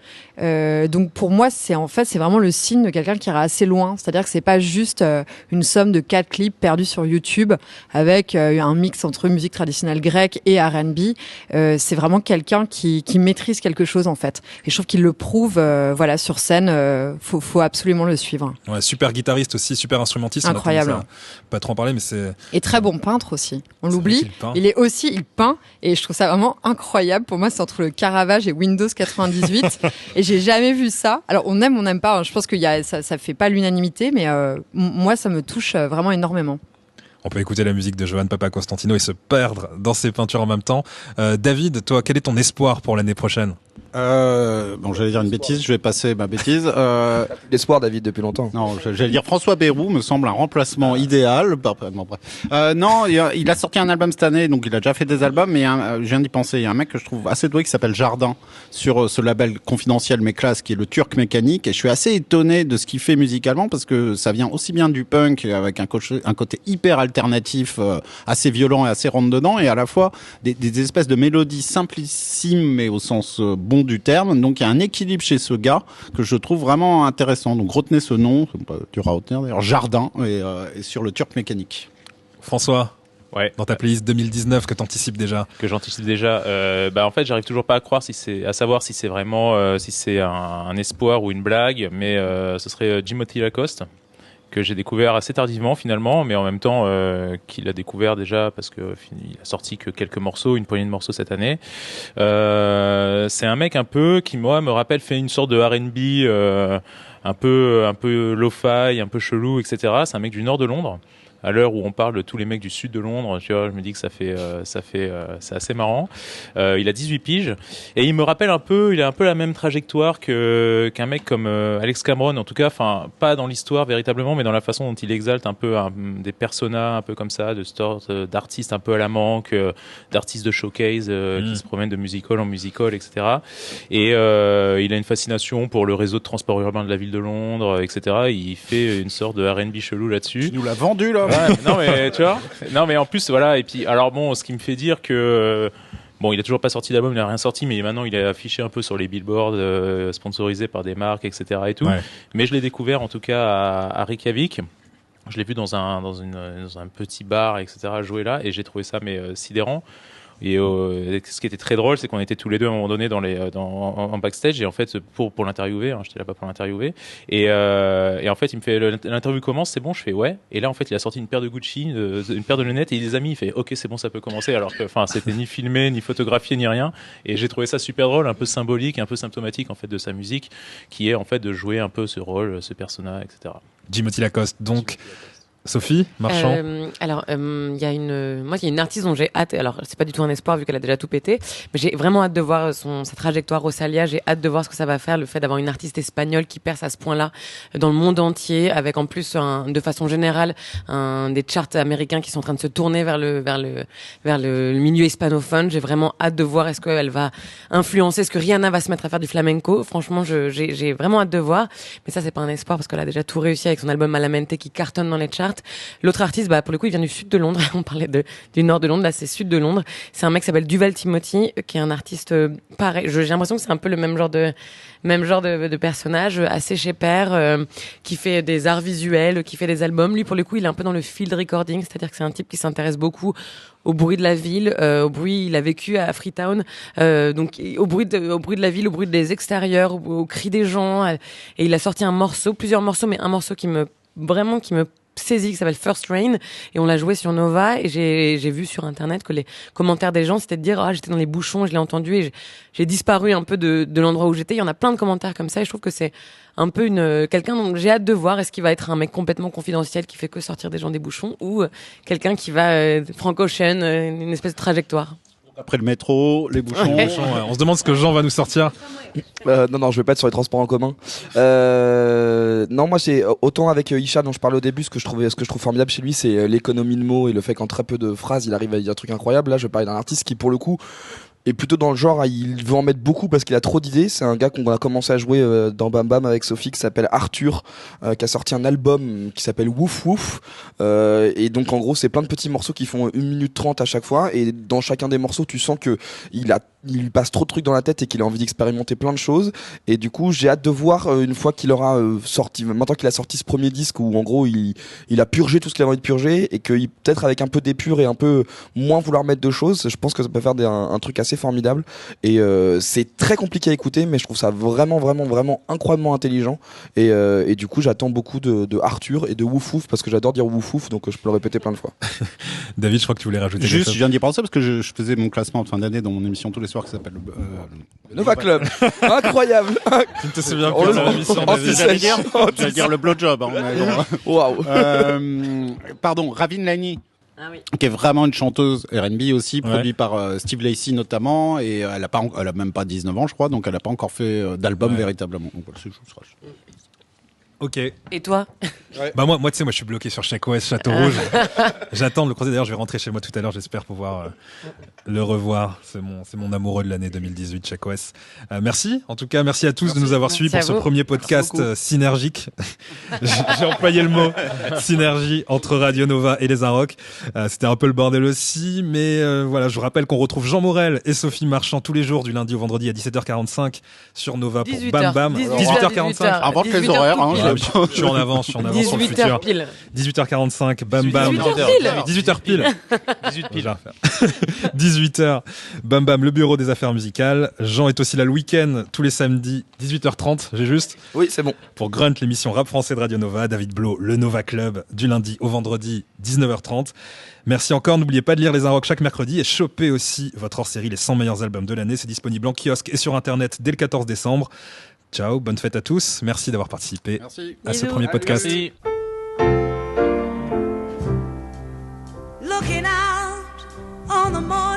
Euh, donc pour moi, c'est en fait c'est vraiment le signe de quelqu'un qui ira assez loin. C'est-à-dire que c'est pas juste euh, une somme de quatre clips perdus sur YouTube avec euh, un mix entre musique traditionnelle grecque et R&B. Euh, c'est vraiment quelqu'un qui, qui maîtrise quelque chose en fait. Et je trouve qu'il le prouve, euh, voilà, sur scène. Euh, faut, faut absolument le suivre. Ouais, super guitariste aussi, super instrumentiste. On a Incroyable. à Pas trop en parler, mais c'est Et très bon peintre aussi. On l'oublie. Il est aussi, il peint. Et je trouve ça vraiment incroyable. Pour moi, c'est entre le Caravage et Windows 98. et j'ai jamais vu ça. Alors, on aime, on n'aime pas. hein. Je pense que y a, ça, ça fait pas l'unanimité, mais euh, moi, ça me touche euh, vraiment énormément. On peut écouter la musique de Johan Papa Constantino et se perdre dans ses peintures en même temps. Euh, David, toi, quel est ton espoir pour l'année prochaine? Euh, bon, j'allais dire une bêtise, je vais passer ma bêtise. Euh, L'espoir, David, depuis longtemps. non, j'allais dire François Bayrou me semble un remplacement idéal. Bon, bref. Euh, non, il a, sorti un album cette année, donc il a déjà fait des albums, mais un- euh, je viens d'y penser. Il y a un mec que je trouve assez doué qui s'appelle Jardin sur euh, ce label confidentiel mais classe qui est le Turc Mécanique. Et je suis assez étonné de ce qu'il fait musicalement parce que ça vient aussi bien du punk avec un, coche- un côté hyper alternatif, euh, assez violent et assez rentre dedans, et à la fois des, des espèces de mélodies simplissimes mais au sens euh, bon du terme. Donc il y a un équilibre chez ce gars que je trouve vraiment intéressant. Donc retenez ce nom, à retenir d'ailleurs, Jardin, et, euh, et sur le Turc Mécanique. François Ouais. Dans ta playlist 2019 que t'anticipes déjà que j'anticipe déjà. Euh, bah en fait, j'arrive toujours pas à croire si c'est, à savoir si c'est vraiment, euh, si c'est un, un espoir ou une blague. Mais euh, ce serait Jimothy Lacoste que j'ai découvert assez tardivement finalement, mais en même temps euh, qu'il a découvert déjà parce que fin- il a sorti que quelques morceaux, une poignée de morceaux cette année. Euh, c'est un mec un peu qui moi me rappelle fait une sorte de R&B euh, un peu un peu lo-fi, un peu chelou, etc. C'est un mec du nord de Londres. À l'heure où on parle de tous les mecs du sud de Londres, tu vois, je me dis que ça fait, euh, ça fait, euh, c'est assez marrant. Euh, il a 18 piges et il me rappelle un peu, il a un peu la même trajectoire que qu'un mec comme Alex Cameron, en tout cas, enfin pas dans l'histoire véritablement, mais dans la façon dont il exalte un peu un- des personas un peu comme ça, de sorte d'artistes un peu à la manque, d'artistes de showcase euh, qui se promènent de musical en musical, etc. Et il a une fascination pour le réseau de transport urbain de la ville de Londres, etc. Il fait une sorte de R&B chelou là-dessus. Tu nous l'as vendu là. Non mais tu vois non mais en plus voilà et puis alors bon ce qui me fait dire que euh, Bon, il a toujours pas sorti d'album, il a rien sorti, mais maintenant il est affiché un peu sur les billboards, euh, sponsorisé par des marques, etc. et tout. Ouais. Mais je l'ai découvert en tout cas à, à Reykjavik. Je l'ai vu dans un, dans, une, dans un petit bar, etc. jouer là, et j'ai trouvé ça mais euh, sidérant. Et euh, ce qui était très drôle, c'est qu'on était tous les deux à un moment donné dans les, euh, dans, en, backstage, et en fait pour pour l'interviewer, hein, j'étais là-bas pour l'interviewer, et, euh, et en fait il me fait l'interview commence, c'est bon, je fais ouais, et là en fait il a sorti une paire de Gucci, une paire de lunettes, et il les a mis, il fait ok c'est bon ça peut commencer, alors que enfin c'était ni filmé, ni photographié, ni rien, et j'ai trouvé ça super drôle, un peu symbolique, un peu symptomatique en fait de sa musique, qui est en fait de jouer un peu ce rôle, ce persona, etc. Jimothy Lacoste. Donc, Sophie, Marchand. Euh, alors, euh, il y a une, moi, il y a une artiste dont j'ai hâte. Alors, c'est pas du tout un espoir vu qu'elle a déjà tout pété, mais j'ai vraiment hâte de voir son sa trajectoire. Rosalia, j'ai hâte de voir ce que ça va faire. Le fait d'avoir une artiste espagnole qui perce à ce point-là dans le monde entier, avec en plus, un, de façon générale, un des charts américains qui sont en train de se tourner vers le vers le vers le, milieu hispanophone. J'ai vraiment hâte de voir est-ce qu'elle va influencer, est-ce que Rihanna va se mettre à faire du flamenco. Franchement, j'ai vraiment hâte de voir. Mais ça, c'est pas un espoir parce qu'elle a déjà tout réussi avec son album Malamente qui cartonne dans les charts. L'autre artiste, bah, pour le coup, il vient du sud de Londres. On parlait du nord de Londres. Là, c'est sud de Londres. C'est un mec qui s'appelle Duval Timothy, qui est un artiste euh, pareil. J'ai l'impression que c'est un peu le même genre de, même genre de, personnage, euh, assez chez père, euh, qui fait des arts visuels, qui fait des albums. Lui, pour le coup, il est un peu dans le field recording, c'est-à-dire que c'est un type qui s'intéresse beaucoup au bruit de la ville, au bruit. Il a vécu à Freetown, donc au bruit de, au bruit de la ville, au bruit des extérieurs, au, au cri des gens. et il a sorti un morceau, plusieurs morceaux, mais un morceau qui me vraiment qui me saisit qui s'appelle First Rain et on l'a joué sur Nova et j'ai vu sur internet que les commentaires des gens c'était de dire ah j'étais dans les bouchons je l'ai entendu et j'ai- disparu un peu de, de l'endroit où j'étais. Il y en a plein de commentaires comme ça et je trouve que c'est un peu une quelqu'un dont j'ai hâte de voir est-ce qu'il va être un mec complètement confidentiel qui fait que sortir des gens des bouchons ou quelqu'un qui va euh, Frank Ocean euh, une espèce de trajectoire Après le métro, les bouchons. Ouais, On se demande ce que Jean va nous sortir. Euh, non, non, je vais pas être sur les transports en commun. Euh, non, moi, c'est autant avec euh, Isha dont je parlais au début, ce que je trouvais, ce que je trouve formidable chez lui, c'est euh, l'économie de mots et le fait qu'en très peu de phrases, il arrive à dire un truc incroyable. Là, je parlais d'un artiste qui, pour le coup, est plutôt dans le genre, hein, il veut en mettre beaucoup parce qu'il a trop d'idées. C'est un gars qu'on a commencé à jouer euh, dans Bam Bam avec Sophie qui s'appelle Arthur, euh, qui a sorti un album qui s'appelle Wouf Wouf. Euh, et donc, en gros, c'est plein de petits morceaux qui font 1 minute 30 à chaque fois. Et dans chacun des morceaux, tu sens que il a, il lui passe trop de trucs dans la tête et qu'il a envie d'expérimenter plein de choses. Et du coup, j'ai hâte de voir euh, une fois qu'il aura euh, sorti, maintenant qu'il a sorti ce premier disque où en gros il, il a purgé tout ce qu'il avait envie de purger et que peut-être avec un peu d'épure et un peu moins vouloir mettre de choses, je pense que ça peut faire des- un, un truc assez formidable. Et euh, c'est très compliqué à écouter, mais je trouve ça vraiment, vraiment, vraiment incroyablement intelligent. Et, euh, et du coup, j'attends beaucoup de, de Arthur et de Wouf Wouf parce que j'adore dire Wouf Wouf, donc je peux le répéter plein de fois. David, je crois que tu voulais rajouter Juste, je viens d'y penser parce que je, je faisais mon classement de fin d'année dans mon émission tous les soirs qui s'appelle euh, Le Nova Club. Incroyable. Tu ne te souviens On plus le- de l'émission, J'allais dire, j'allais dire le blowjob. hein. Waouh. Euh, pardon, Ravin Lani. Qui est vraiment une chanteuse R&B aussi, produite par euh, Steve Lacey notamment, et elle a pas, en- elle a même pas 19 ans, je crois, donc elle a pas encore fait euh, d'album Ouais. véritablement. Donc voilà. Ok. et toi Bah moi, moi tu sais, moi je suis bloqué sur Check OS Château Ah. Rouge. J'attends de le croiser. D'ailleurs, je vais rentrer chez moi tout à l'heure. J'espère pouvoir euh, le revoir. C'est mon, c'est mon amoureux de l'année 2018, Check OS. Euh, merci. En tout cas, merci à tous de nous avoir suivis pour ce vous. premier podcast euh, synergique. J'ai employé le mot synergie entre Radio Nova et les Inrocks. Euh, C'était un peu le bordel aussi, mais euh, voilà, je vous rappelle qu'on retrouve Jean Morel et Sophie Marchand tous les jours du lundi au vendredi à 17h45 sur Nova pour 18h, Bam Bam. 18h45. Invente les 18h horaires, hein, pile. Ah, je, je suis en avance, je suis en avance sur le 18h futur. pile 18h45, bam bam. 18h pile. 18h pile. 18 Je vais la refaire. 18h, bam bam, le bureau des affaires musicales. Jean est aussi là le week-end, tous les samedis, 18h30, j'ai juste. Oui, c'est bon. Pour Grunt, l'émission rap français de Radio Nova. David Blo, le Nova Club, du lundi au vendredi, 19h30. Merci encore, n'oubliez pas de lire les Inrocks chaque mercredi et choper aussi votre hors-série Les 100 meilleurs albums de l'année. C'est disponible en kiosque et sur internet dès le 14 décembre. Ciao, bonne fête à tous. Merci d'avoir participé Merci. à ce premier podcast. Merci. looking out on the morning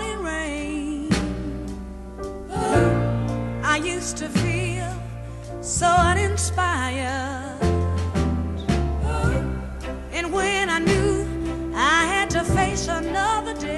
used to feel so uninspired. And when I knew I had to face another day.